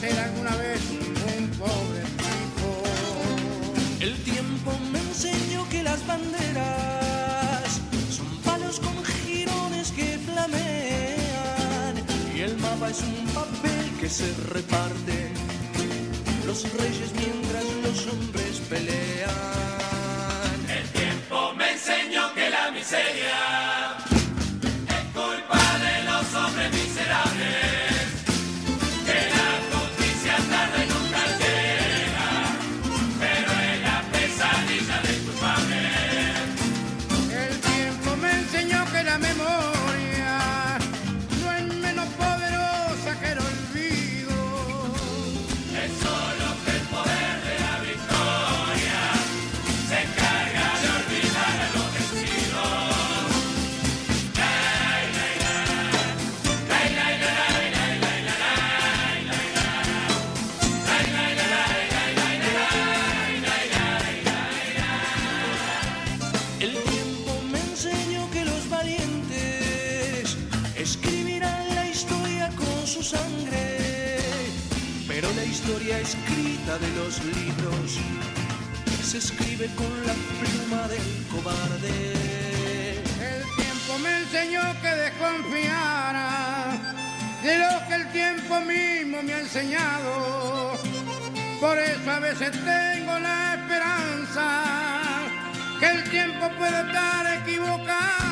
Ser alguna vez un pobre tipo. El tiempo me enseñó que las banderas son palos con jirones que flamean. Y el mapa es un papel que se reparte. Los reyes mientras los hombres pelean. El tiempo me enseñó que la miseria escrita de los libros se escribe con la pluma del cobarde. El tiempo me enseñó que desconfiara de lo que el tiempo mismo me ha enseñado. Por eso a veces tengo la esperanza que el tiempo puede estar equivocado.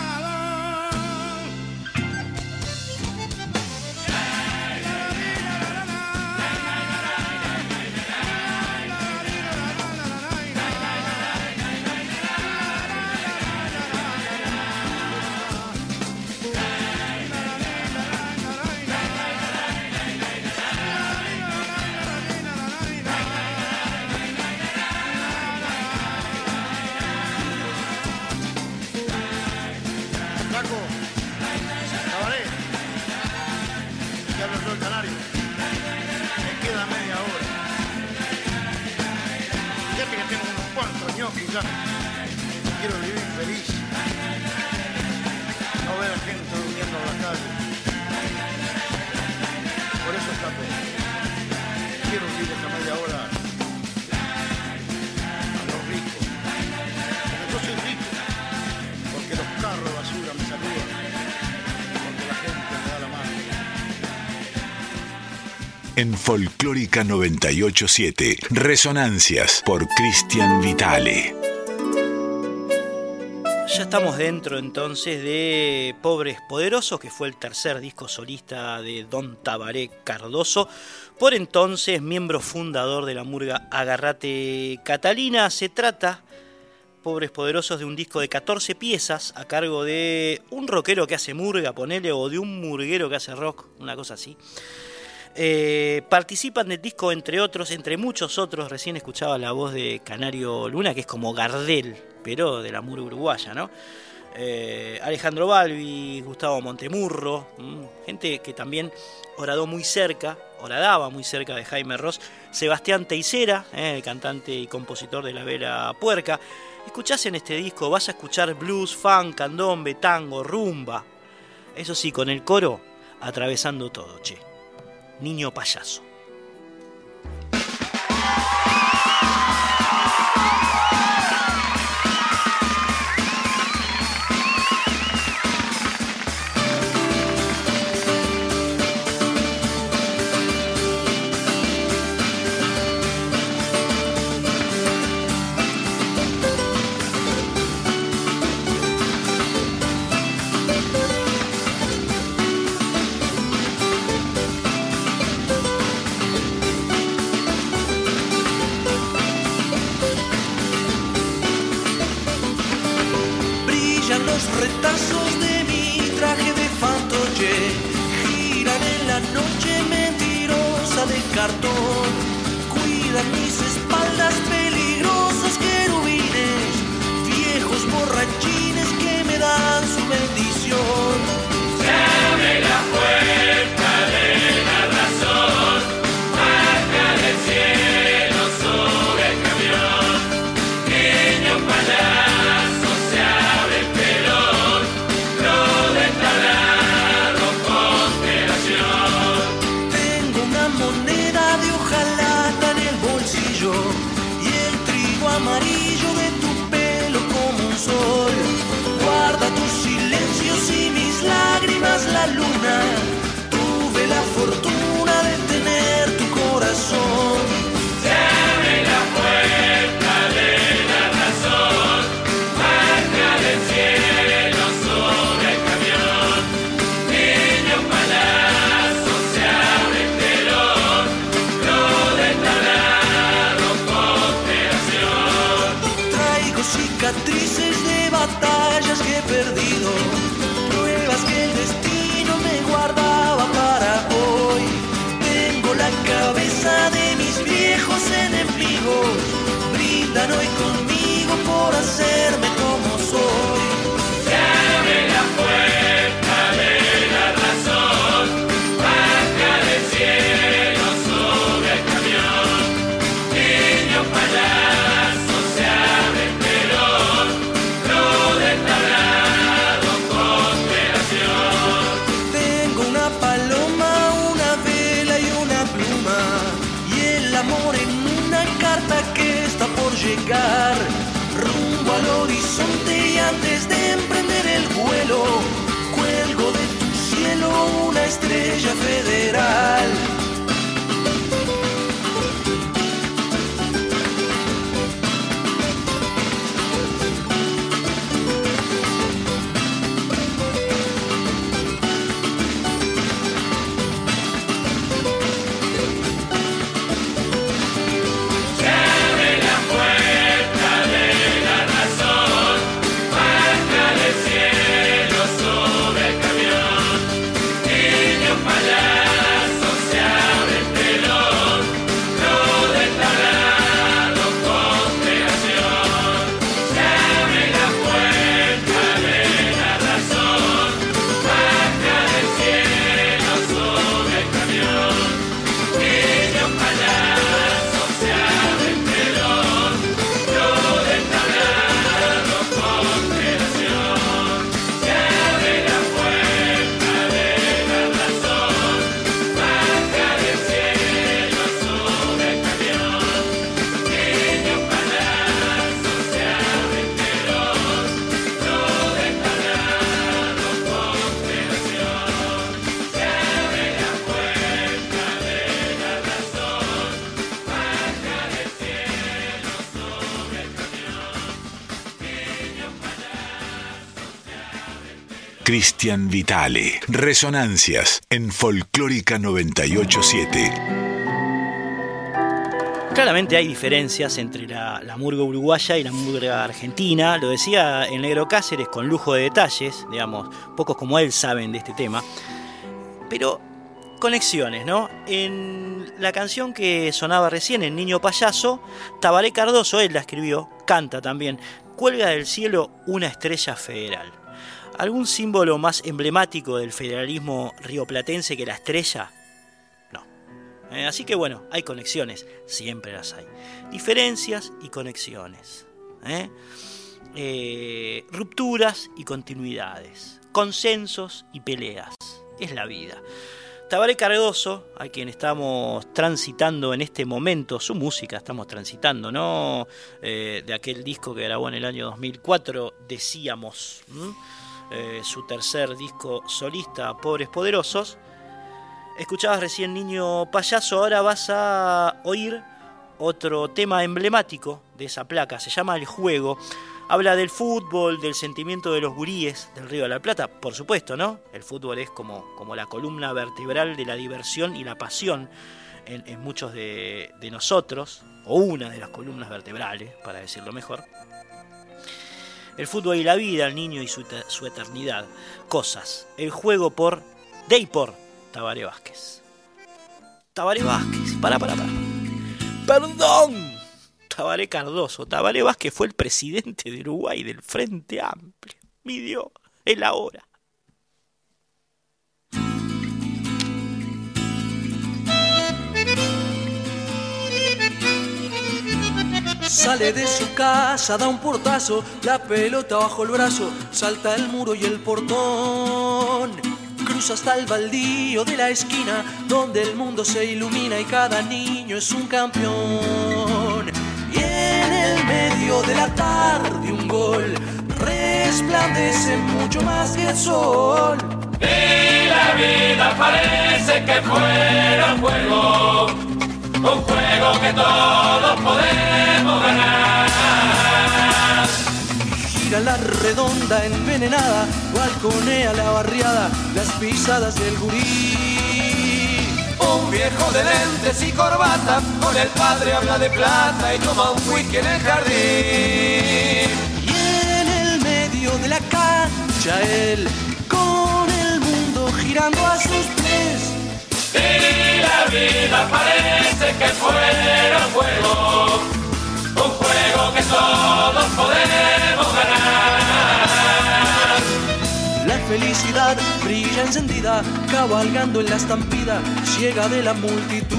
Folclórica 987, Resonancias por Cristian Vitale. Ya estamos dentro entonces de Pobres Poderosos, que fue el tercer disco solista de Don Tabaré Cardoso. Por entonces, miembro fundador de la murga Agarrate Catalina. Se trata, Pobres Poderosos, de un disco de 14 piezas a cargo de un rockero que hace murga, ponele, o de un murguero que hace rock, una cosa así. Eh, participan del disco, entre otros, entre muchos otros. Recién escuchaba la voz de Canario Luna, que es como Gardel, pero de la muro uruguaya, ¿no? Eh, Alejandro Balbi, Gustavo Montemurro, mm, gente que también oradó muy cerca, oradaba muy cerca de Jaime Ross, Sebastián Teisera, eh, el cantante y compositor de La Vela Puerca. Escuchás en este disco, vas a escuchar blues, funk, candombe, tango, rumba. Eso sí, con el coro atravesando todo, che niño payaso. Vitale. Resonancias en Folclórica 987. Claramente hay diferencias entre la, la, murga uruguaya y la murga argentina. Lo decía el negro Cáceres con lujo de detalles, digamos, pocos como él saben de este tema. Pero conexiones, ¿no? En la canción que sonaba recién, El Niño Payaso, Tabaré Cardoso, él la escribió, canta también, cuelga del cielo una estrella federal. ¿Algún símbolo más emblemático del federalismo rioplatense que la estrella? No. Eh, así que bueno, hay conexiones, siempre las hay. Diferencias y conexiones. ¿eh? ¿eh? Rupturas y continuidades. Consensos y peleas. Es la vida. Tabaré Cardoso, a quien estamos transitando en este momento, su música estamos transitando, ¿no? Eh, de aquel disco que grabó en el año 2004, decíamos eh, su tercer disco solista, Pobres Poderosos. Escuchabas recién Niño Payaso, ahora vas a oír otro tema emblemático de esa placa, se llama El Juego. Habla del fútbol, del sentimiento de los guríes del Río de la Plata, por supuesto, ¿no? El fútbol es como, como la columna vertebral de la diversión y la pasión en, muchos de, nosotros, o una de las columnas vertebrales, para decirlo mejor. El fútbol y la vida, el niño y su, su eternidad. Cosas. El juego por Deipor Tabaré Vázquez. Tabaré Vázquez. Para, para, para. Perdón. Tabaré Cardoso. Tabaré Vázquez fue el presidente de Uruguay del Frente Amplio. Midió el ahora. Sale de su casa, da un portazo, la pelota bajo el brazo, salta el muro y el portón. Cruza hasta el baldío de la esquina, donde el mundo se ilumina y cada niño es un campeón en el medio de la tarde un gol resplandece mucho más que el sol. Y la vida parece que fuera un juego, un juego que todos podemos ganar. Gira la redonda envenenada, balconea la barriada, las pisadas del gurí un viejo de lentes y corbata, con el padre habla de plata y toma un whisky en el jardín. Y en el medio de la cancha él, con el mundo girando a sus pies. Y la vida parece que fuera un juego, un juego que todos podemos ganar felicidad brilla encendida, cabalgando en la estampida ciega de la multitud.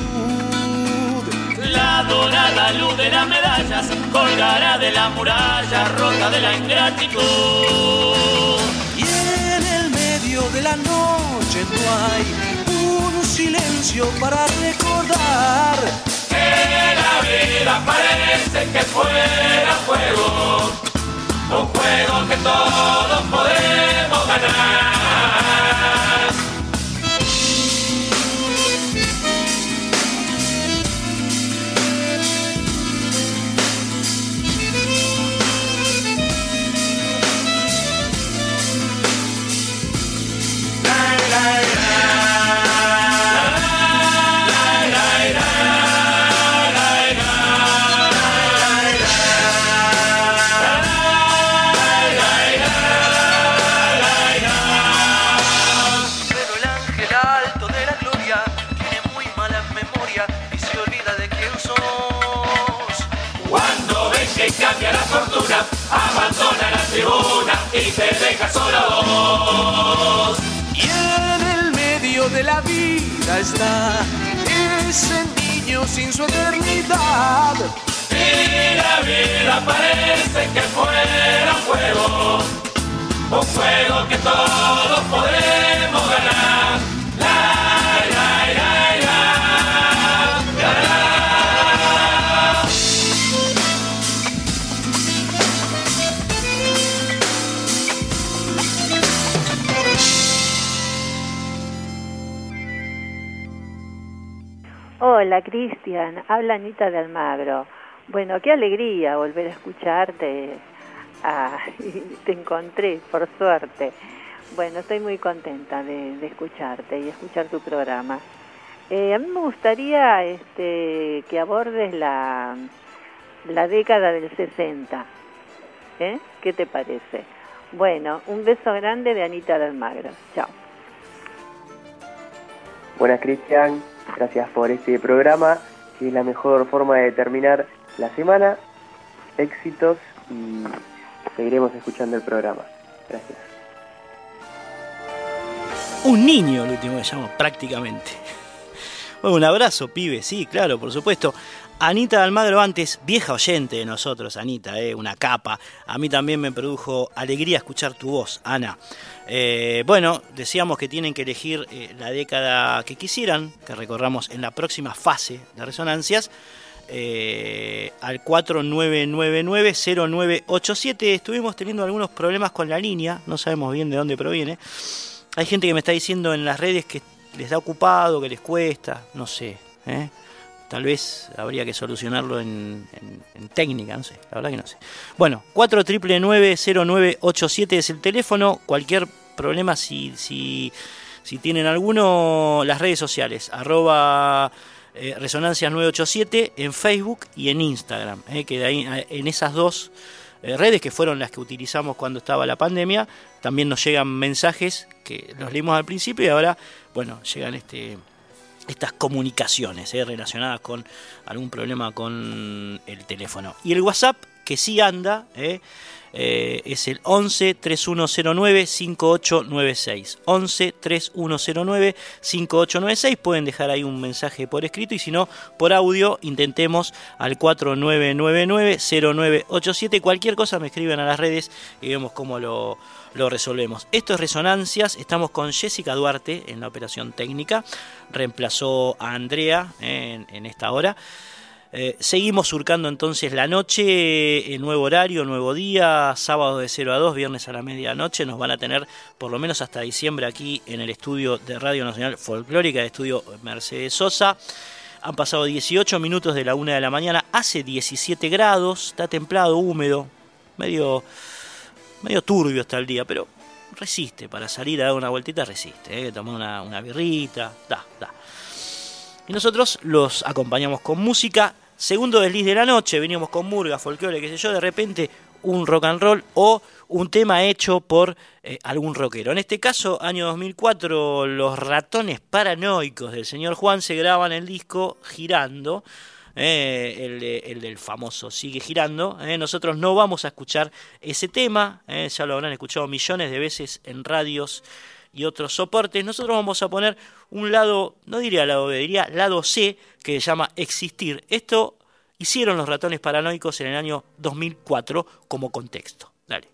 La dorada luz de las medallas colgará de la muralla rota de la ingratitud. Y en el medio de la noche no hay silencio para recordar que la vida parece que fuera fuego un juego que todos podemos ganar. Te deja solo Y en el medio de la vida está ese niño sin su eternidad. Y la vida parece que fuera un juego, un juego que todos podemos ganar. Hola Cristian, habla Anita de Almagro. Bueno, qué alegría volver a escucharte. Te encontré, por suerte. Bueno, estoy muy contenta de, escucharte y escuchar tu programa. Eh, a mí me gustaría este, que abordes la, la década del 60. ¿Eh? ¿Qué te parece? Bueno, un beso grande de Anita de Almagro. Chao. Buenas, Cristian. Gracias por este programa, que es la mejor forma de terminar la semana. Éxitos y seguiremos escuchando el programa. Gracias. Un niño, el último que llamo, prácticamente. Bueno, un abrazo, pibe, sí, claro, por supuesto. Anita Almagro antes, vieja oyente de nosotros, Anita, eh, una capa. A mí también me produjo alegría escuchar tu voz, Ana. Eh, bueno, decíamos que tienen que elegir eh, la década que quisieran, que recorramos en la próxima fase de resonancias. Eh, al 4999-0987. Estuvimos teniendo algunos problemas con la línea, no sabemos bien de dónde proviene. Hay gente que me está diciendo en las redes que les da ocupado, que les cuesta, no sé. ¿eh? Tal vez habría que solucionarlo en, técnica, no sé, la verdad que no sé. Bueno, 4999-0987 es el teléfono. Cualquier problema, si, si, si tienen alguno, las redes sociales, arroba eh, Resonancias 987 en Facebook y en Instagram, eh, que de ahí, eh, en esas dos eh, redes que fueron las que utilizamos cuando estaba la pandemia, también nos llegan mensajes que los leímos al principio y ahora, bueno, llegan este estas comunicaciones eh, relacionadas con algún problema con el teléfono. Y el WhatsApp, que sí anda, eh, eh, es el 11 3109 5896. 11 3109 5896. Pueden dejar ahí un mensaje por escrito y si no, por audio, intentemos al 4999-0987. Cualquier cosa me escriben a las redes y vemos cómo lo, lo resolvemos. Esto es Resonancias. Estamos con Jessica Duarte en la operación técnica. Reemplazó a Andrea eh, en, en esta hora. Eh, seguimos surcando entonces la noche, el nuevo horario, nuevo día, sábado de 0 a 2, viernes a la medianoche. Nos van a tener por lo menos hasta diciembre aquí en el estudio de Radio Nacional Folclórica, estudio Mercedes Sosa. Han pasado 18 minutos de la 1 de la mañana, hace 17 grados, está templado, húmedo, medio, medio turbio hasta el día, pero resiste, para salir a dar una vueltita resiste, ¿eh? tomar una, una birrita, da, da. Y nosotros los acompañamos con música. Segundo desliz de la noche, veníamos con murga, folclore, qué sé yo, de repente un rock and roll o un tema hecho por eh, algún rockero. En este caso, año 2004, Los ratones paranoicos del señor Juan se graban el disco Girando. eh, el, el del famoso Sigue Girando. eh. Nosotros no vamos a escuchar ese tema, ya lo habrán escuchado millones de veces en radios y otros soportes, nosotros vamos a poner un lado, no diría lado B, diría lado C, que se llama Existir. Esto hicieron los ratones paranoicos en el año 2004 como contexto. Dale.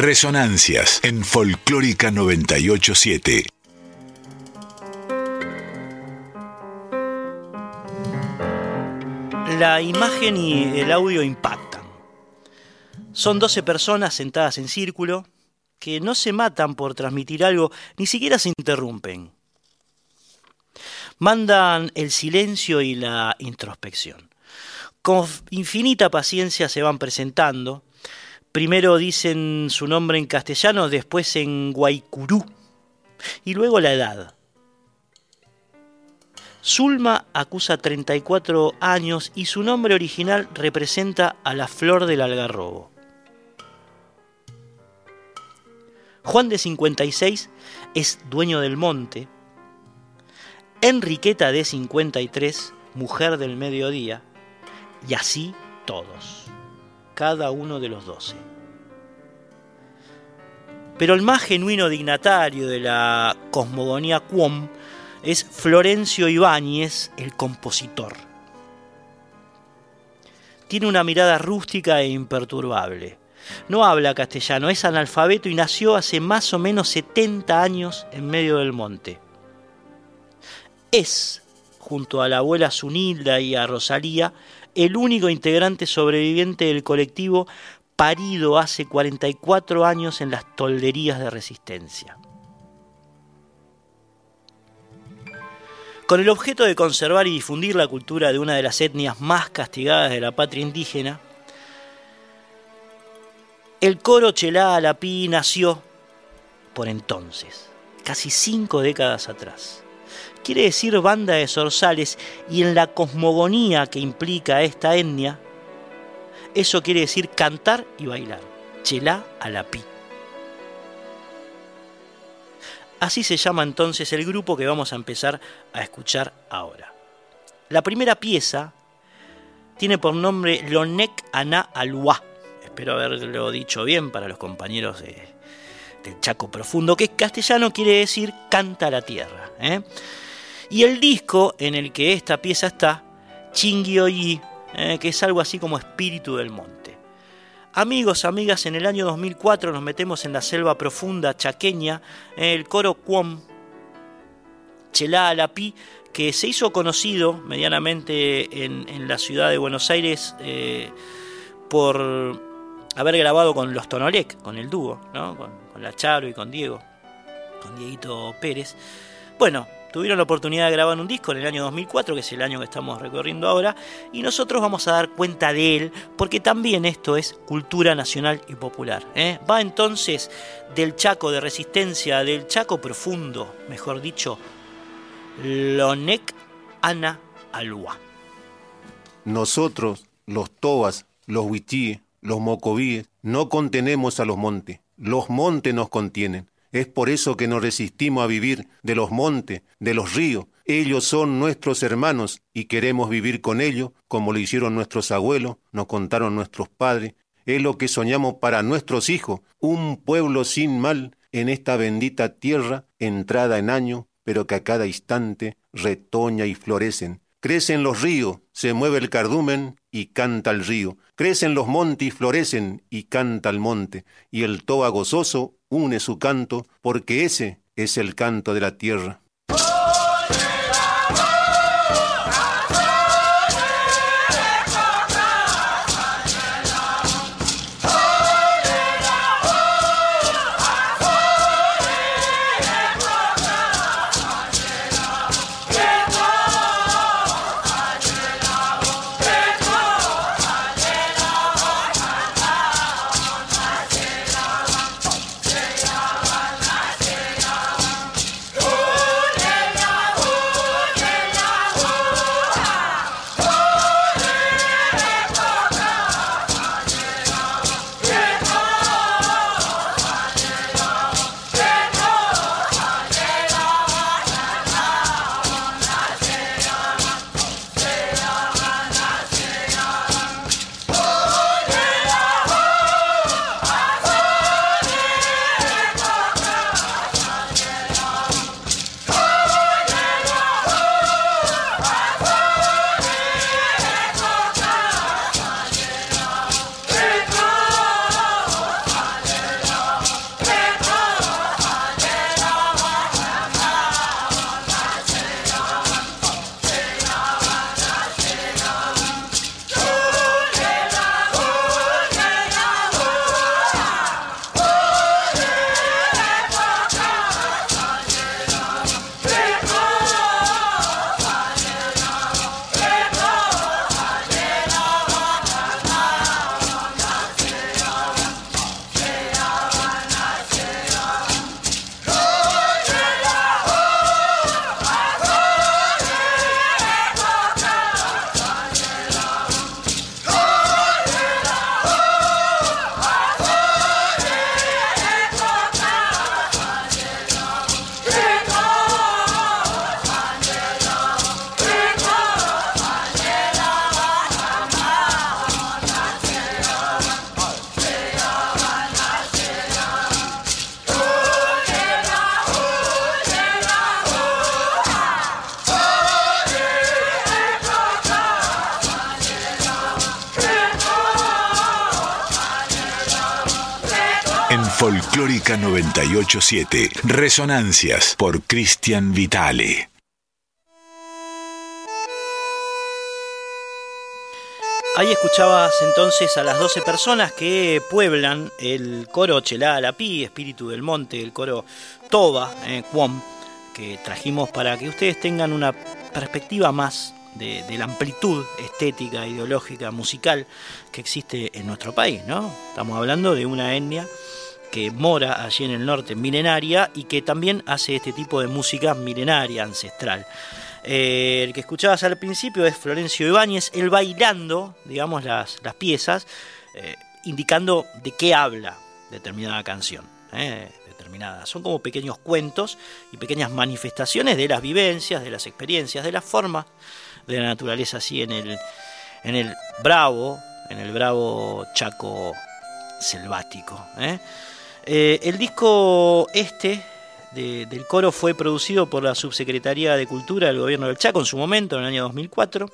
Resonancias en Folclórica 987. La imagen y el audio impactan. Son 12 personas sentadas en círculo que no se matan por transmitir algo, ni siquiera se interrumpen. Mandan el silencio y la introspección. Con infinita paciencia se van presentando. Primero dicen su nombre en castellano, después en guaycurú y luego la edad. Zulma acusa 34 años y su nombre original representa a la flor del algarrobo. Juan de 56 es dueño del monte. Enriqueta de 53, mujer del mediodía. Y así todos, cada uno de los doce. Pero el más genuino dignatario de la cosmogonía Quom es Florencio Ibáñez, el compositor. Tiene una mirada rústica e imperturbable. No habla castellano, es analfabeto y nació hace más o menos 70 años en medio del monte. Es, junto a la abuela Zunilda y a Rosalía, el único integrante sobreviviente del colectivo parido hace 44 años en las tolderías de resistencia. Con el objeto de conservar y difundir la cultura de una de las etnias más castigadas de la patria indígena, el coro Chelá Alapí nació por entonces, casi cinco décadas atrás. Quiere decir banda de zorzales y en la cosmogonía que implica esta etnia, eso quiere decir cantar y bailar. Chelá Alapí. Así se llama entonces el grupo que vamos a empezar a escuchar ahora. La primera pieza tiene por nombre Lonek Ana Alua. Espero haberlo dicho bien para los compañeros del Chaco Profundo, que es castellano quiere decir canta la tierra. ¿eh? Y el disco en el que esta pieza está, Chingioyi, ¿eh? que es algo así como espíritu del monte. Amigos, amigas, en el año 2004 nos metemos en la selva profunda chaqueña, el coro Cuom, Chelá Alapí, que se hizo conocido medianamente en, la ciudad de Buenos Aires eh, por haber grabado con los Tonolec, con el dúo, ¿no? con, con la Charo y con Diego, con Dieguito Pérez. Bueno, tuvieron la oportunidad de grabar un disco en el año 2004, que es el año que estamos recorriendo ahora, y nosotros vamos a dar cuenta de él, porque también esto es cultura nacional y popular. ¿eh? Va entonces del Chaco de resistencia, del Chaco profundo, mejor dicho, Lonek Ana Alua. Nosotros, los Tobas, los Huichíes, los Mocovíes, no contenemos a los montes, los montes nos contienen. Es por eso que nos resistimos a vivir de los montes, de los ríos. Ellos son nuestros hermanos y queremos vivir con ellos como lo hicieron nuestros abuelos, nos contaron nuestros padres. Es lo que soñamos para nuestros hijos, un pueblo sin mal en esta bendita tierra, entrada en año, pero que a cada instante retoña y florecen. Crecen los ríos, se mueve el cardumen y canta el río. Crecen los montes y florecen y canta el monte. Y el toba gozoso une su canto, porque ese es el canto de la tierra. 987. Resonancias por Cristian Vitale. Ahí escuchabas entonces a las 12 personas que pueblan el coro Chelá Pi, Espíritu del Monte, el coro Toba, eh, que trajimos para que ustedes tengan una perspectiva más de, la amplitud estética, ideológica, musical que existe en nuestro país, ¿no? Estamos hablando de una etnia que mora allí en el norte, milenaria, y que también hace este tipo de música milenaria, ancestral. Eh, el que escuchabas al principio es Florencio Ibáñez, él bailando, digamos, las, las piezas, eh, indicando de qué habla determinada canción. Eh. Son como pequeños cuentos y pequeñas manifestaciones de las vivencias, de las experiencias, de las formas de la naturaleza así en el, en el bravo, en el bravo chaco selvático. El disco este del coro fue producido por la Subsecretaría de Cultura del Gobierno del Chaco en su momento, en el año 2004.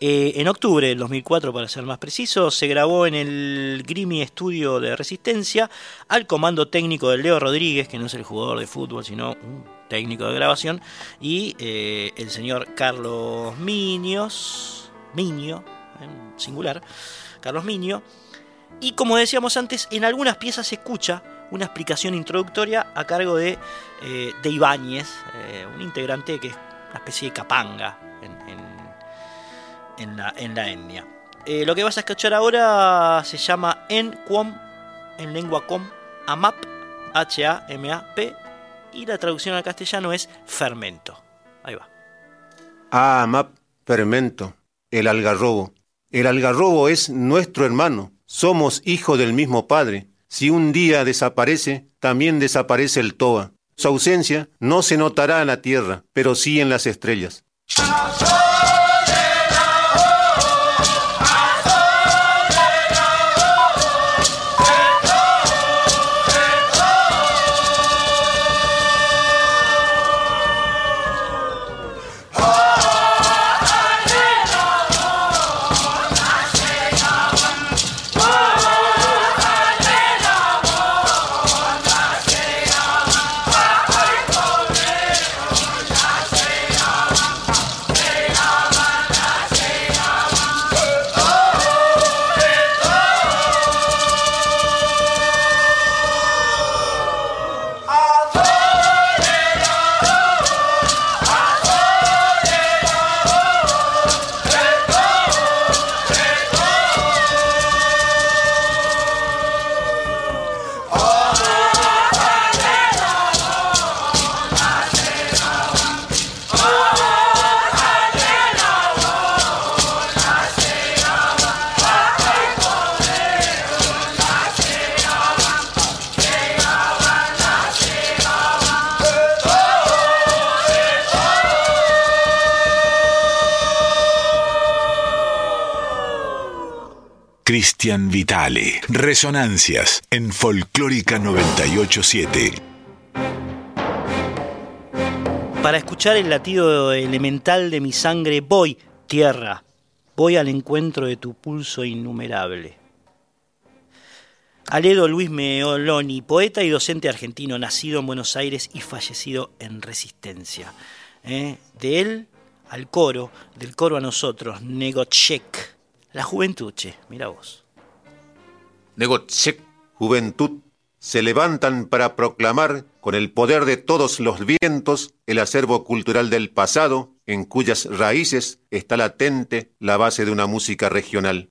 Eh, en octubre del 2004, para ser más preciso, se grabó en el Grimy Estudio de Resistencia al comando técnico de Leo Rodríguez, que no es el jugador de fútbol, sino un técnico de grabación, y eh, el señor Carlos Miños, Miño, en singular, Carlos Miño. Y como decíamos antes, en algunas piezas se escucha una explicación introductoria a cargo de, eh, de Ibáñez, eh, un integrante que es una especie de capanga en, la, en la etnia. Eh, lo que vas a escuchar ahora se llama En en lengua com, AMAP, H-A-M-A-P, y la traducción al castellano es fermento. Ahí va. AMAP, fermento, el algarrobo. El algarrobo es nuestro hermano, somos hijos del mismo padre si un día desaparece, también desaparece el Toba. Su ausencia no se notará en la tierra, pero sí en las estrellas. Resonancias en Folclórica 987. Para escuchar el latido elemental de mi sangre, voy, tierra, voy al encuentro de tu pulso innumerable. Aledo Luis Meoloni, poeta y docente argentino, nacido en Buenos Aires y fallecido en Resistencia. ¿Eh? De él al coro, del coro a nosotros, Negochek la juventud, che, mira vos. Negotzek, juventud, se levantan para proclamar con el poder de todos los vientos el acervo cultural del pasado, en cuyas raíces está latente la base de una música regional.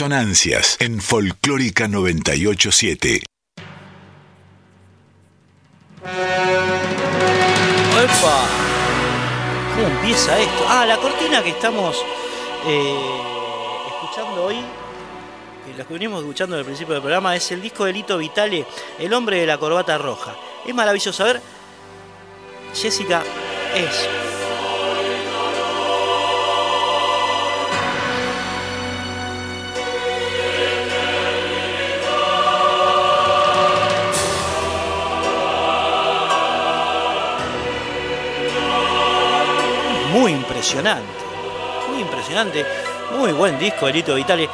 Resonancias en Folclórica 987. ¡Epa! ¿Cómo empieza esto? Ah, la cortina que estamos eh, escuchando hoy, que la que venimos escuchando al principio del programa, es el disco de Lito Vitale, El hombre de la corbata roja. Es maravilloso. A ver, Jessica, es impresionante. Muy impresionante. Muy buen disco de Lito Vitale.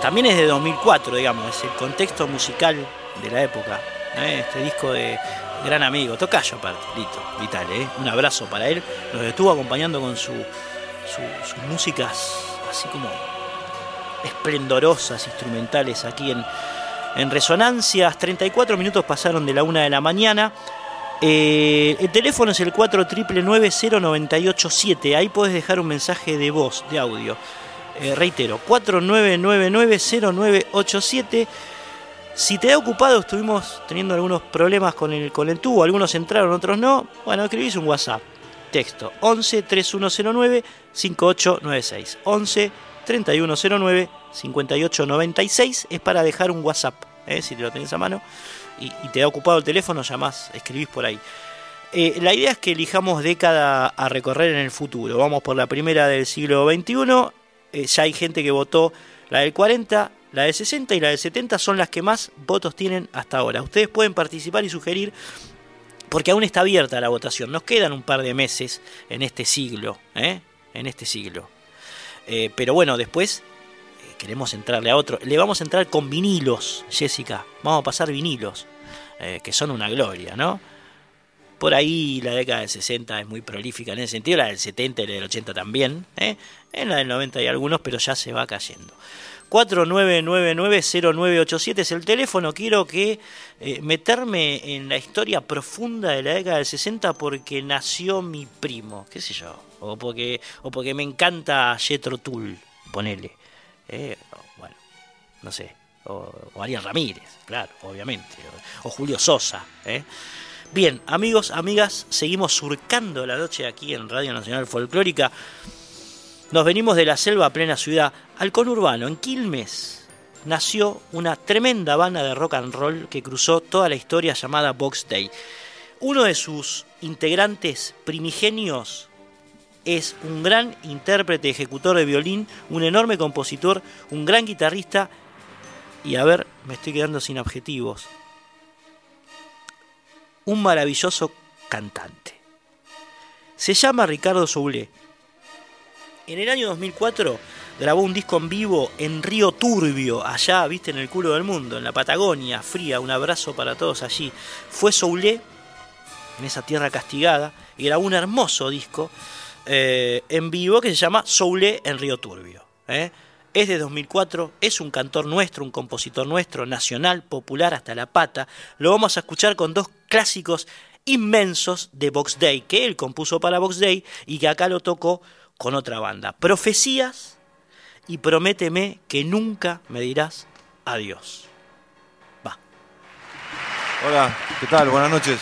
También es de 2004, digamos, es el contexto musical de la época. ¿eh? Este disco de gran amigo, tocayo aparte, Lito Vitale. ¿eh? Un abrazo para él. Nos estuvo acompañando con su, su- sus músicas así como esplendorosas, instrumentales aquí en, en Resonancias. 34 minutos pasaron de la una de la mañana. Eh, el teléfono es el 4999-0987. Ahí podés dejar un mensaje de voz, de audio. Eh, reitero, 4999-0987. Si te da ocupado, estuvimos teniendo algunos problemas con el, con el tubo. Algunos entraron, otros no. Bueno, escribís un WhatsApp. Texto 11 3109 5896. 11 3109 5896 es para dejar un WhatsApp, ¿eh? si te lo tenés a mano y, te da ocupado el teléfono, llamás, escribís por ahí. Eh, la idea es que elijamos década a recorrer en el futuro. Vamos por la primera del siglo XXI. eh, ya hay gente que votó la del 40, la del 60 y la del 70 son las que más votos tienen hasta ahora. Ustedes pueden participar y sugerir porque aún está abierta la votación. Nos quedan un par de meses en este siglo, ¿eh? En este siglo. Eh, pero bueno, después queremos entrarle a otro. Le vamos a entrar con vinilos, Jessica. Vamos a pasar vinilos, eh, que son una gloria, ¿no? Por ahí la década del 60 es muy prolífica en ese sentido, la del 70 y la del 80 también, ¿eh? en la del 90 hay algunos, pero ya se va cayendo. 4999-0987 es el teléfono. Quiero que eh, meterme en la historia profunda de la década del 60 porque nació mi primo, qué sé yo, o porque, o porque me encanta Jetro Tull, ponele. Eh, bueno, no sé, o, o Ariel Ramírez, claro, obviamente, o, o Julio Sosa. ¿eh? Bien, amigos, amigas, seguimos surcando la noche aquí en Radio Nacional Folclórica. Nos venimos de la selva a plena ciudad al conurbano, en Quilmes. Nació una tremenda banda de rock and roll que cruzó toda la historia llamada Box Day. Uno de sus integrantes primigenios es un gran intérprete, ejecutor de violín, un enorme compositor, un gran guitarrista y a ver, me estoy quedando sin adjetivos. Un maravilloso cantante. Se llama Ricardo Soulé. En el año 2004 grabó un disco en vivo en Río Turbio, allá, viste, en el culo del mundo, en la Patagonia, fría. Un abrazo para todos allí. Fue Soulé, en esa tierra castigada, y grabó un hermoso disco eh, en vivo que se llama Soulé en Río Turbio. ¿eh? Es de 2004, es un cantor nuestro, un compositor nuestro, nacional, popular hasta la pata. Lo vamos a escuchar con dos clásicos inmensos de Box Day, que él compuso para Box Day y que acá lo tocó con otra banda. Profecías y prométeme que nunca me dirás adiós. Hola, ¿qué tal? Buenas noches.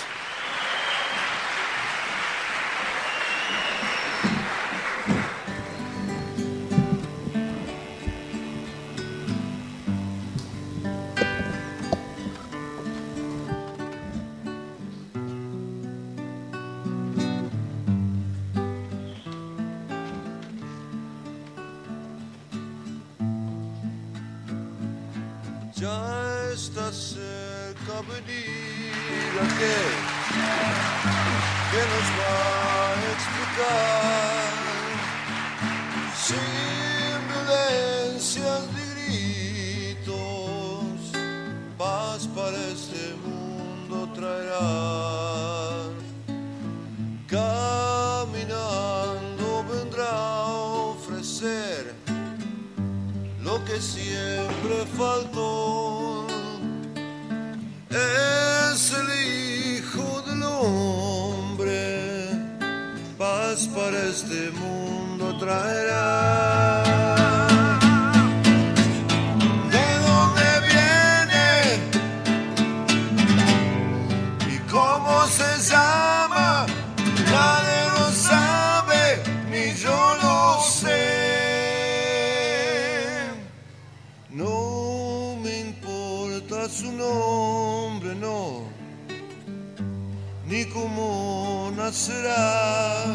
Se llama, nadie lo sabe, ni yo lo sé. No me importa su nombre, no, ni cómo nacerá.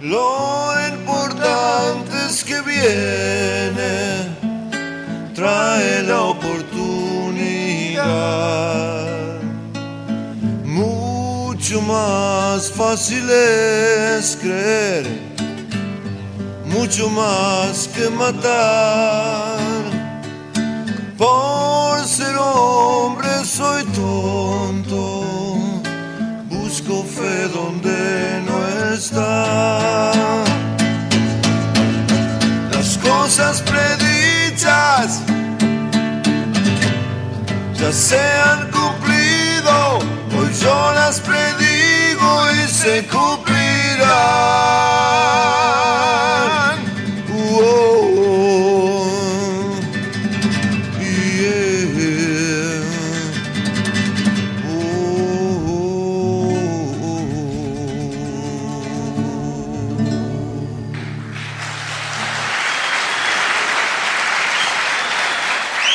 Lo importante es que viene, trae la oportunidad. Más fácil es creer, mucho más que matar. Por ser hombre soy tonto, busco fe donde no está. Las cosas predichas ya se han cumplido, hoy yo las predigo se cumplirán. Uoh, yeah.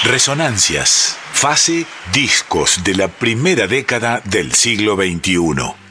Resonancias, fase discos de la primera década del siglo XXI.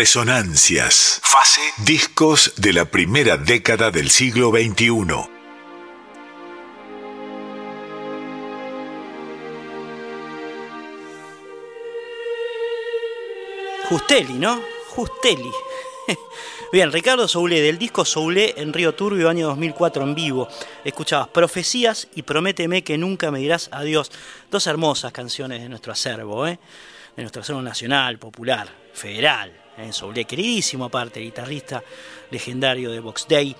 Resonancias. Fase discos de la primera década del siglo XXI. Justelli, ¿no? Justelli. Bien, Ricardo Soule, del disco Soule en Río Turbio, año 2004 en vivo. Escuchabas Profecías y Prométeme que nunca me dirás adiós. Dos hermosas canciones de nuestro acervo, ¿eh? de nuestro acervo nacional, popular, federal. ¿Eh? Soule, queridísimo aparte, guitarrista legendario de Box Day,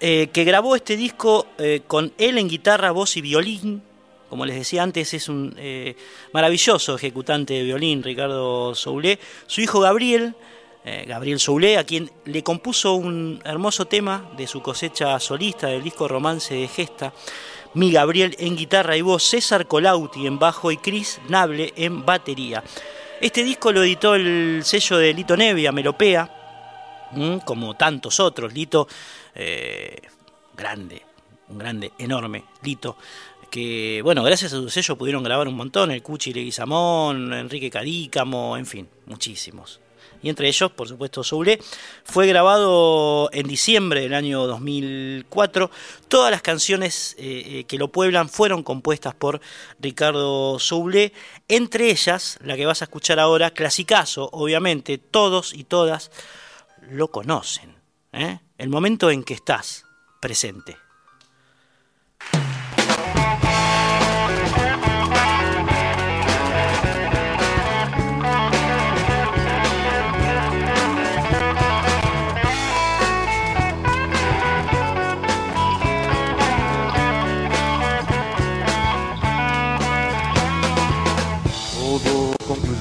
eh, que grabó este disco eh, con él en guitarra, voz y violín. Como les decía antes, es un eh, maravilloso ejecutante de violín, Ricardo Soule. Su hijo Gabriel, Gabriel Soule, a quien le compuso un hermoso tema de su cosecha solista del disco Romance de Gesta. Mi Gabriel en guitarra y voz, César Colauti en bajo y Chris Nable en batería. Este disco lo editó el sello de Lito Nevia, Melopea, como tantos otros. Lito, eh, grande, un grande, enorme, Lito, que, bueno, gracias a su sello pudieron grabar un montón, el Cuchi Leguizamón, Enrique Cadícamo, en fin, muchísimos. Y entre ellos, por supuesto, Soule. Fue grabado en diciembre del año 2004. Todas las canciones eh, eh, que lo pueblan fueron compuestas por Ricardo Soule. Entre ellas, la que vas a escuchar ahora, clasicazo, obviamente, todos y todas lo conocen. ¿eh? El momento en que estás presente.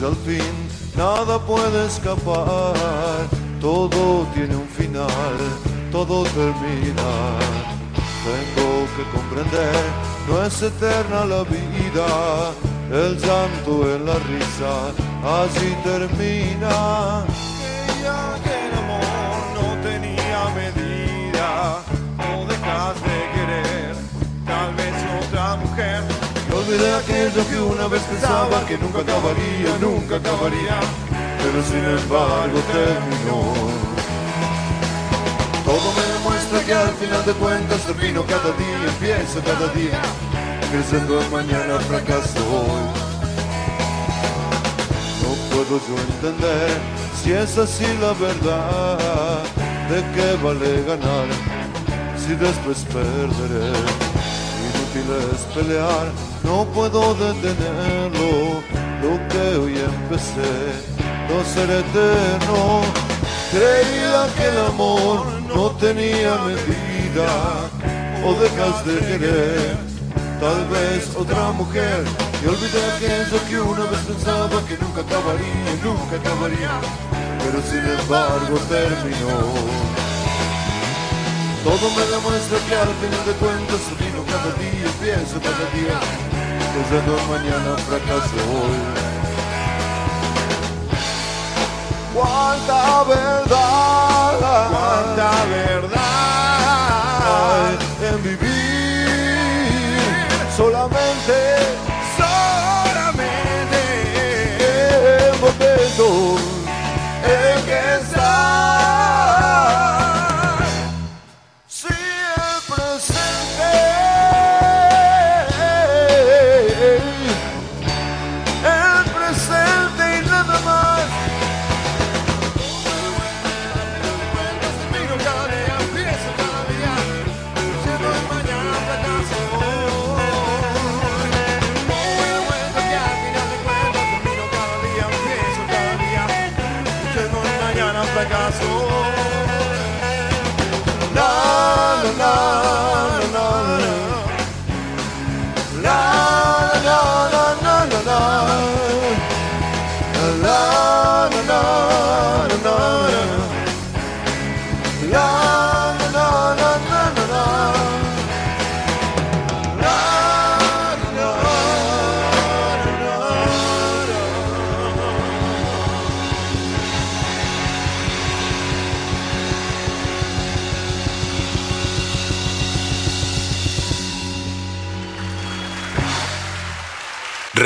Al fin, nada puede escapar, todo tiene un final, todo termina. Tengo que comprender, no es eterna la vida, el llanto en la risa, así termina. Y olvidé aquello que una vez pensaba que nunca acabaría, nunca acabaría, pero sin embargo terminó. Todo me demuestra que al final de cuentas termino cada día, empiezo cada día, creciendo en mañana fracaso hoy. No puedo yo entender si es así la verdad, de qué vale ganar si después perderé. Inútil es pelear, no puedo detenerlo, lo que hoy empecé no será eterno. Creía que el amor no tenía medida, o dejas de querer, tal vez otra mujer, y olvidé aquello que una vez pensaba que nunca acabaría, nunca acabaría, pero sin embargo terminó. Todo me demuestra que al final de cuentas termino cada día, pienso cada día, pensando en mañana fracaso hoy. Cuánta verdad, cuánta verdad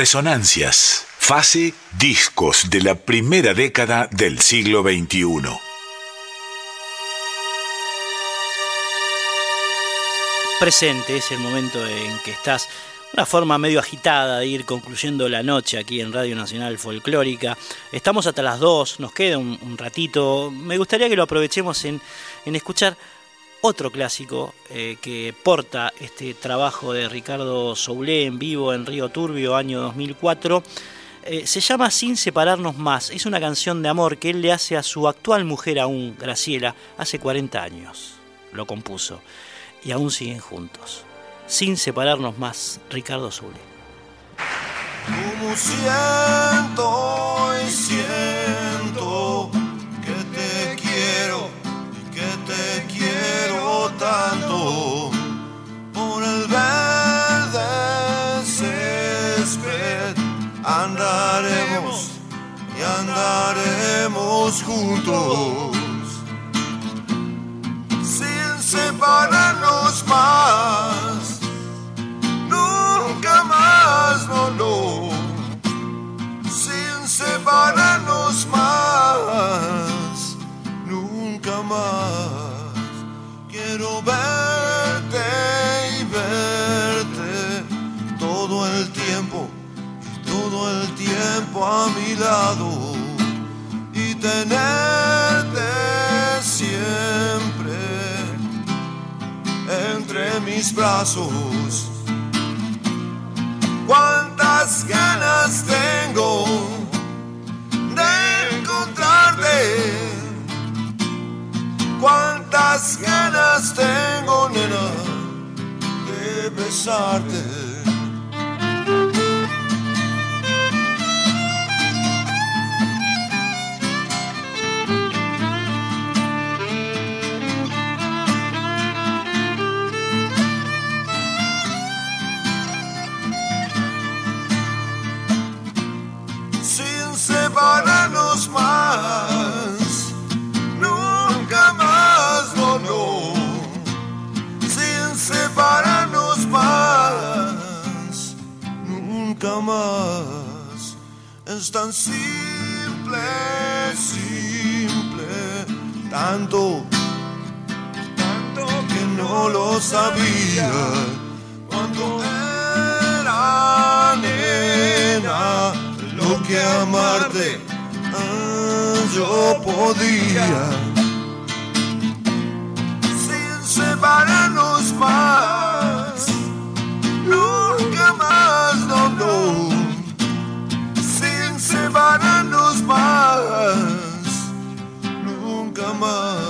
Resonancias. Fase Discos de la primera década del siglo XXI. Presente es el momento en que estás una forma medio agitada de ir concluyendo la noche aquí en Radio Nacional Folclórica. Estamos hasta las 2, nos queda un, un ratito. Me gustaría que lo aprovechemos en, en escuchar otro clásico eh, que porta este trabajo de Ricardo Soulé en vivo en Río Turbio, año 2004. Eh, se llama Sin separarnos más. Es una canción de amor que él le hace a su actual mujer aún, Graciela, hace 40 años. Lo compuso. Y aún siguen juntos. Sin separarnos más, Ricardo siento andaremos juntos. Sin separarnos más nunca más no no. Sin separarnos más nunca más. Quiero verte y verte todo el tiempo todo el tiempo a mi lado. y tenerte siempre entre mis brazos. Cuántas ganas tengo de encontrarte. Cuántas ganas tengo, nena, de besarte. Más, nunca más, no, no, sin separarnos más, nunca más, es tan simple, simple, tanto, tanto que no lo sabía, cuando era nena lo que amarte yo podía. Sin separarnos más nunca más no no. Sin separarnos más nunca más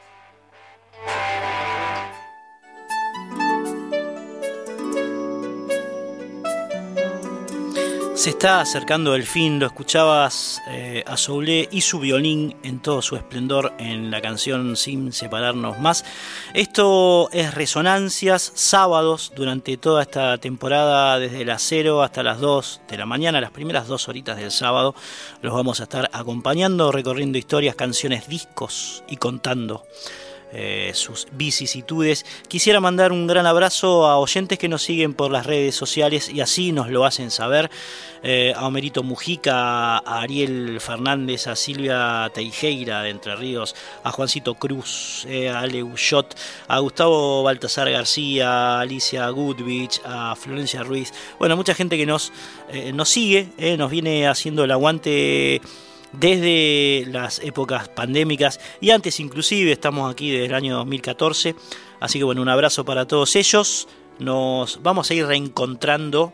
Se está acercando el fin, lo escuchabas eh, a Soulé y su violín en todo su esplendor en la canción Sin separarnos más. Esto es Resonancias, sábados durante toda esta temporada, desde las 0 hasta las 2 de la mañana, las primeras dos horitas del sábado, los vamos a estar acompañando, recorriendo historias, canciones, discos y contando eh, sus vicisitudes. Quisiera mandar un gran abrazo a oyentes que nos siguen por las redes sociales y así nos lo hacen saber. Eh, a Homerito Mujica, a Ariel Fernández, a Silvia Teijeira de Entre Ríos, a Juancito Cruz, eh, a Ale Ushot, a Gustavo Baltasar García, a Alicia Goodwich, a Florencia Ruiz. Bueno, mucha gente que nos, eh, nos sigue, nos viene haciendo el aguante desde las épocas pandémicas y antes inclusive, estamos aquí desde el año 2014. Así que bueno, un abrazo para todos ellos. Nos vamos a ir reencontrando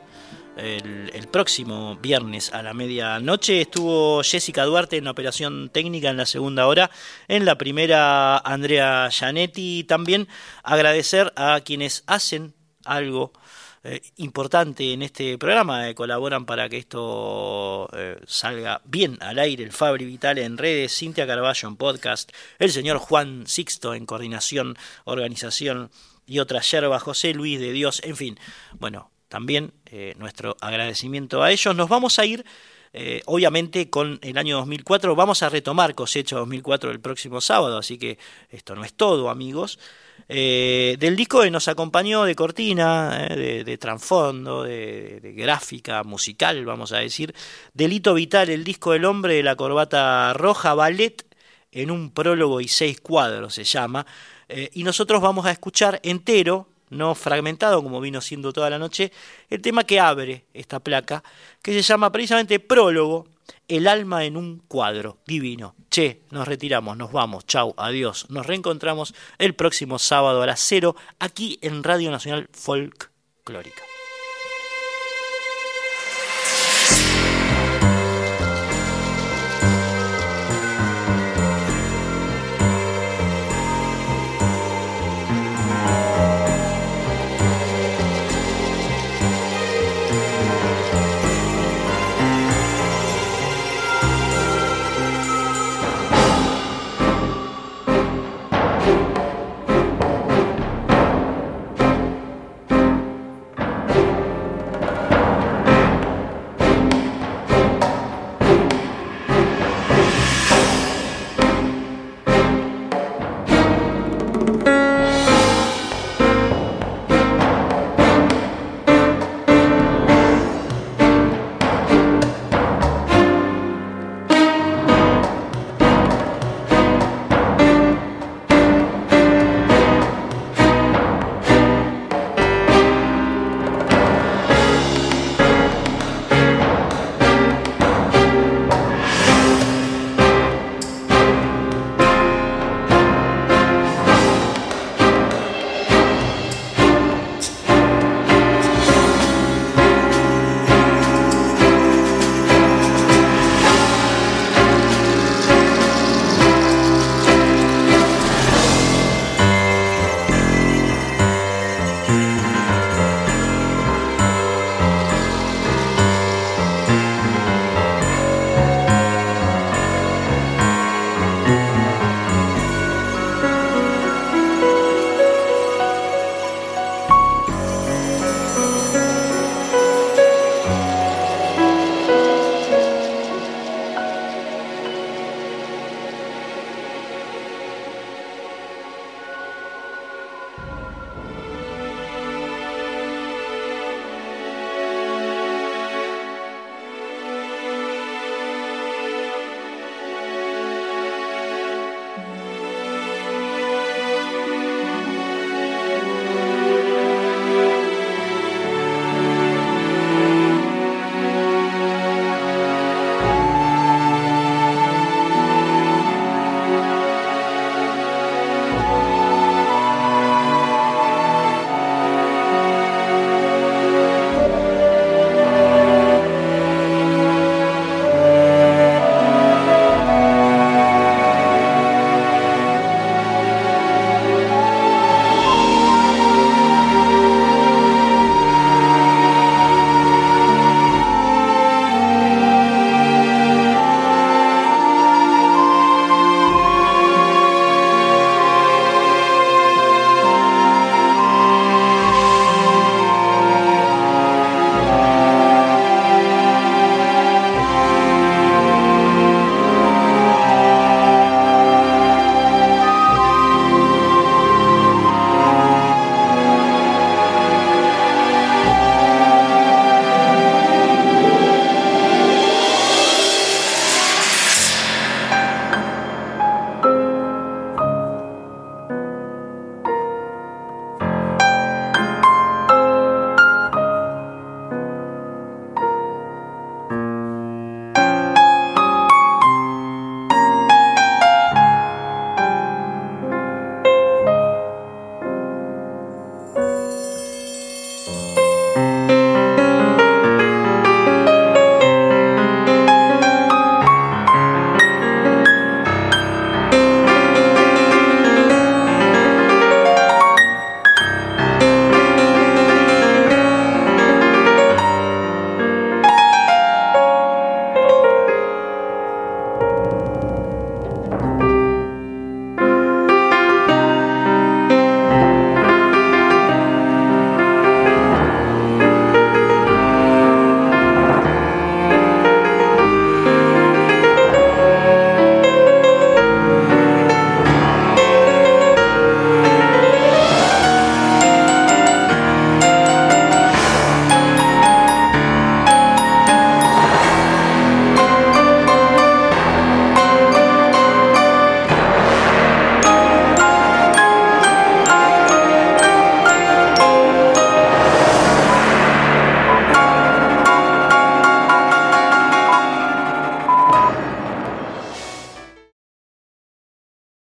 el, próximo viernes a la medianoche. Estuvo Jessica Duarte en la operación técnica en la segunda hora. En la primera, Andrea Gianetti. También agradecer a quienes hacen algo eh, importante en este programa, eh, colaboran para que esto eh, salga bien al aire, el Fabri Vital en redes, Cintia Carballo en podcast, el señor Juan Sixto en coordinación, organización y otras yerbas, José Luis de Dios, en fin, bueno, también nuestro agradecimiento a ellos. Nos vamos a ir, obviamente, con el año 2004. Vamos a retomar cosecha 2004 el próximo sábado, así que esto no es todo, amigos. Eh, del disco que nos acompañó de cortina, eh, de, de trasfondo, de, gráfica musical, vamos a decir. Delito Vital, el disco del hombre de la corbata roja, ballet en un prólogo y seis cuadros se llama. Eh, y nosotros vamos a escuchar entero, no fragmentado como vino siendo toda la noche, el tema que abre esta placa, que se llama precisamente Prólogo, el alma en un cuadro, divino. Che, nos retiramos, nos vamos, chau, adiós. Nos reencontramos el próximo sábado a las cero aquí en Radio Nacional Folclórica.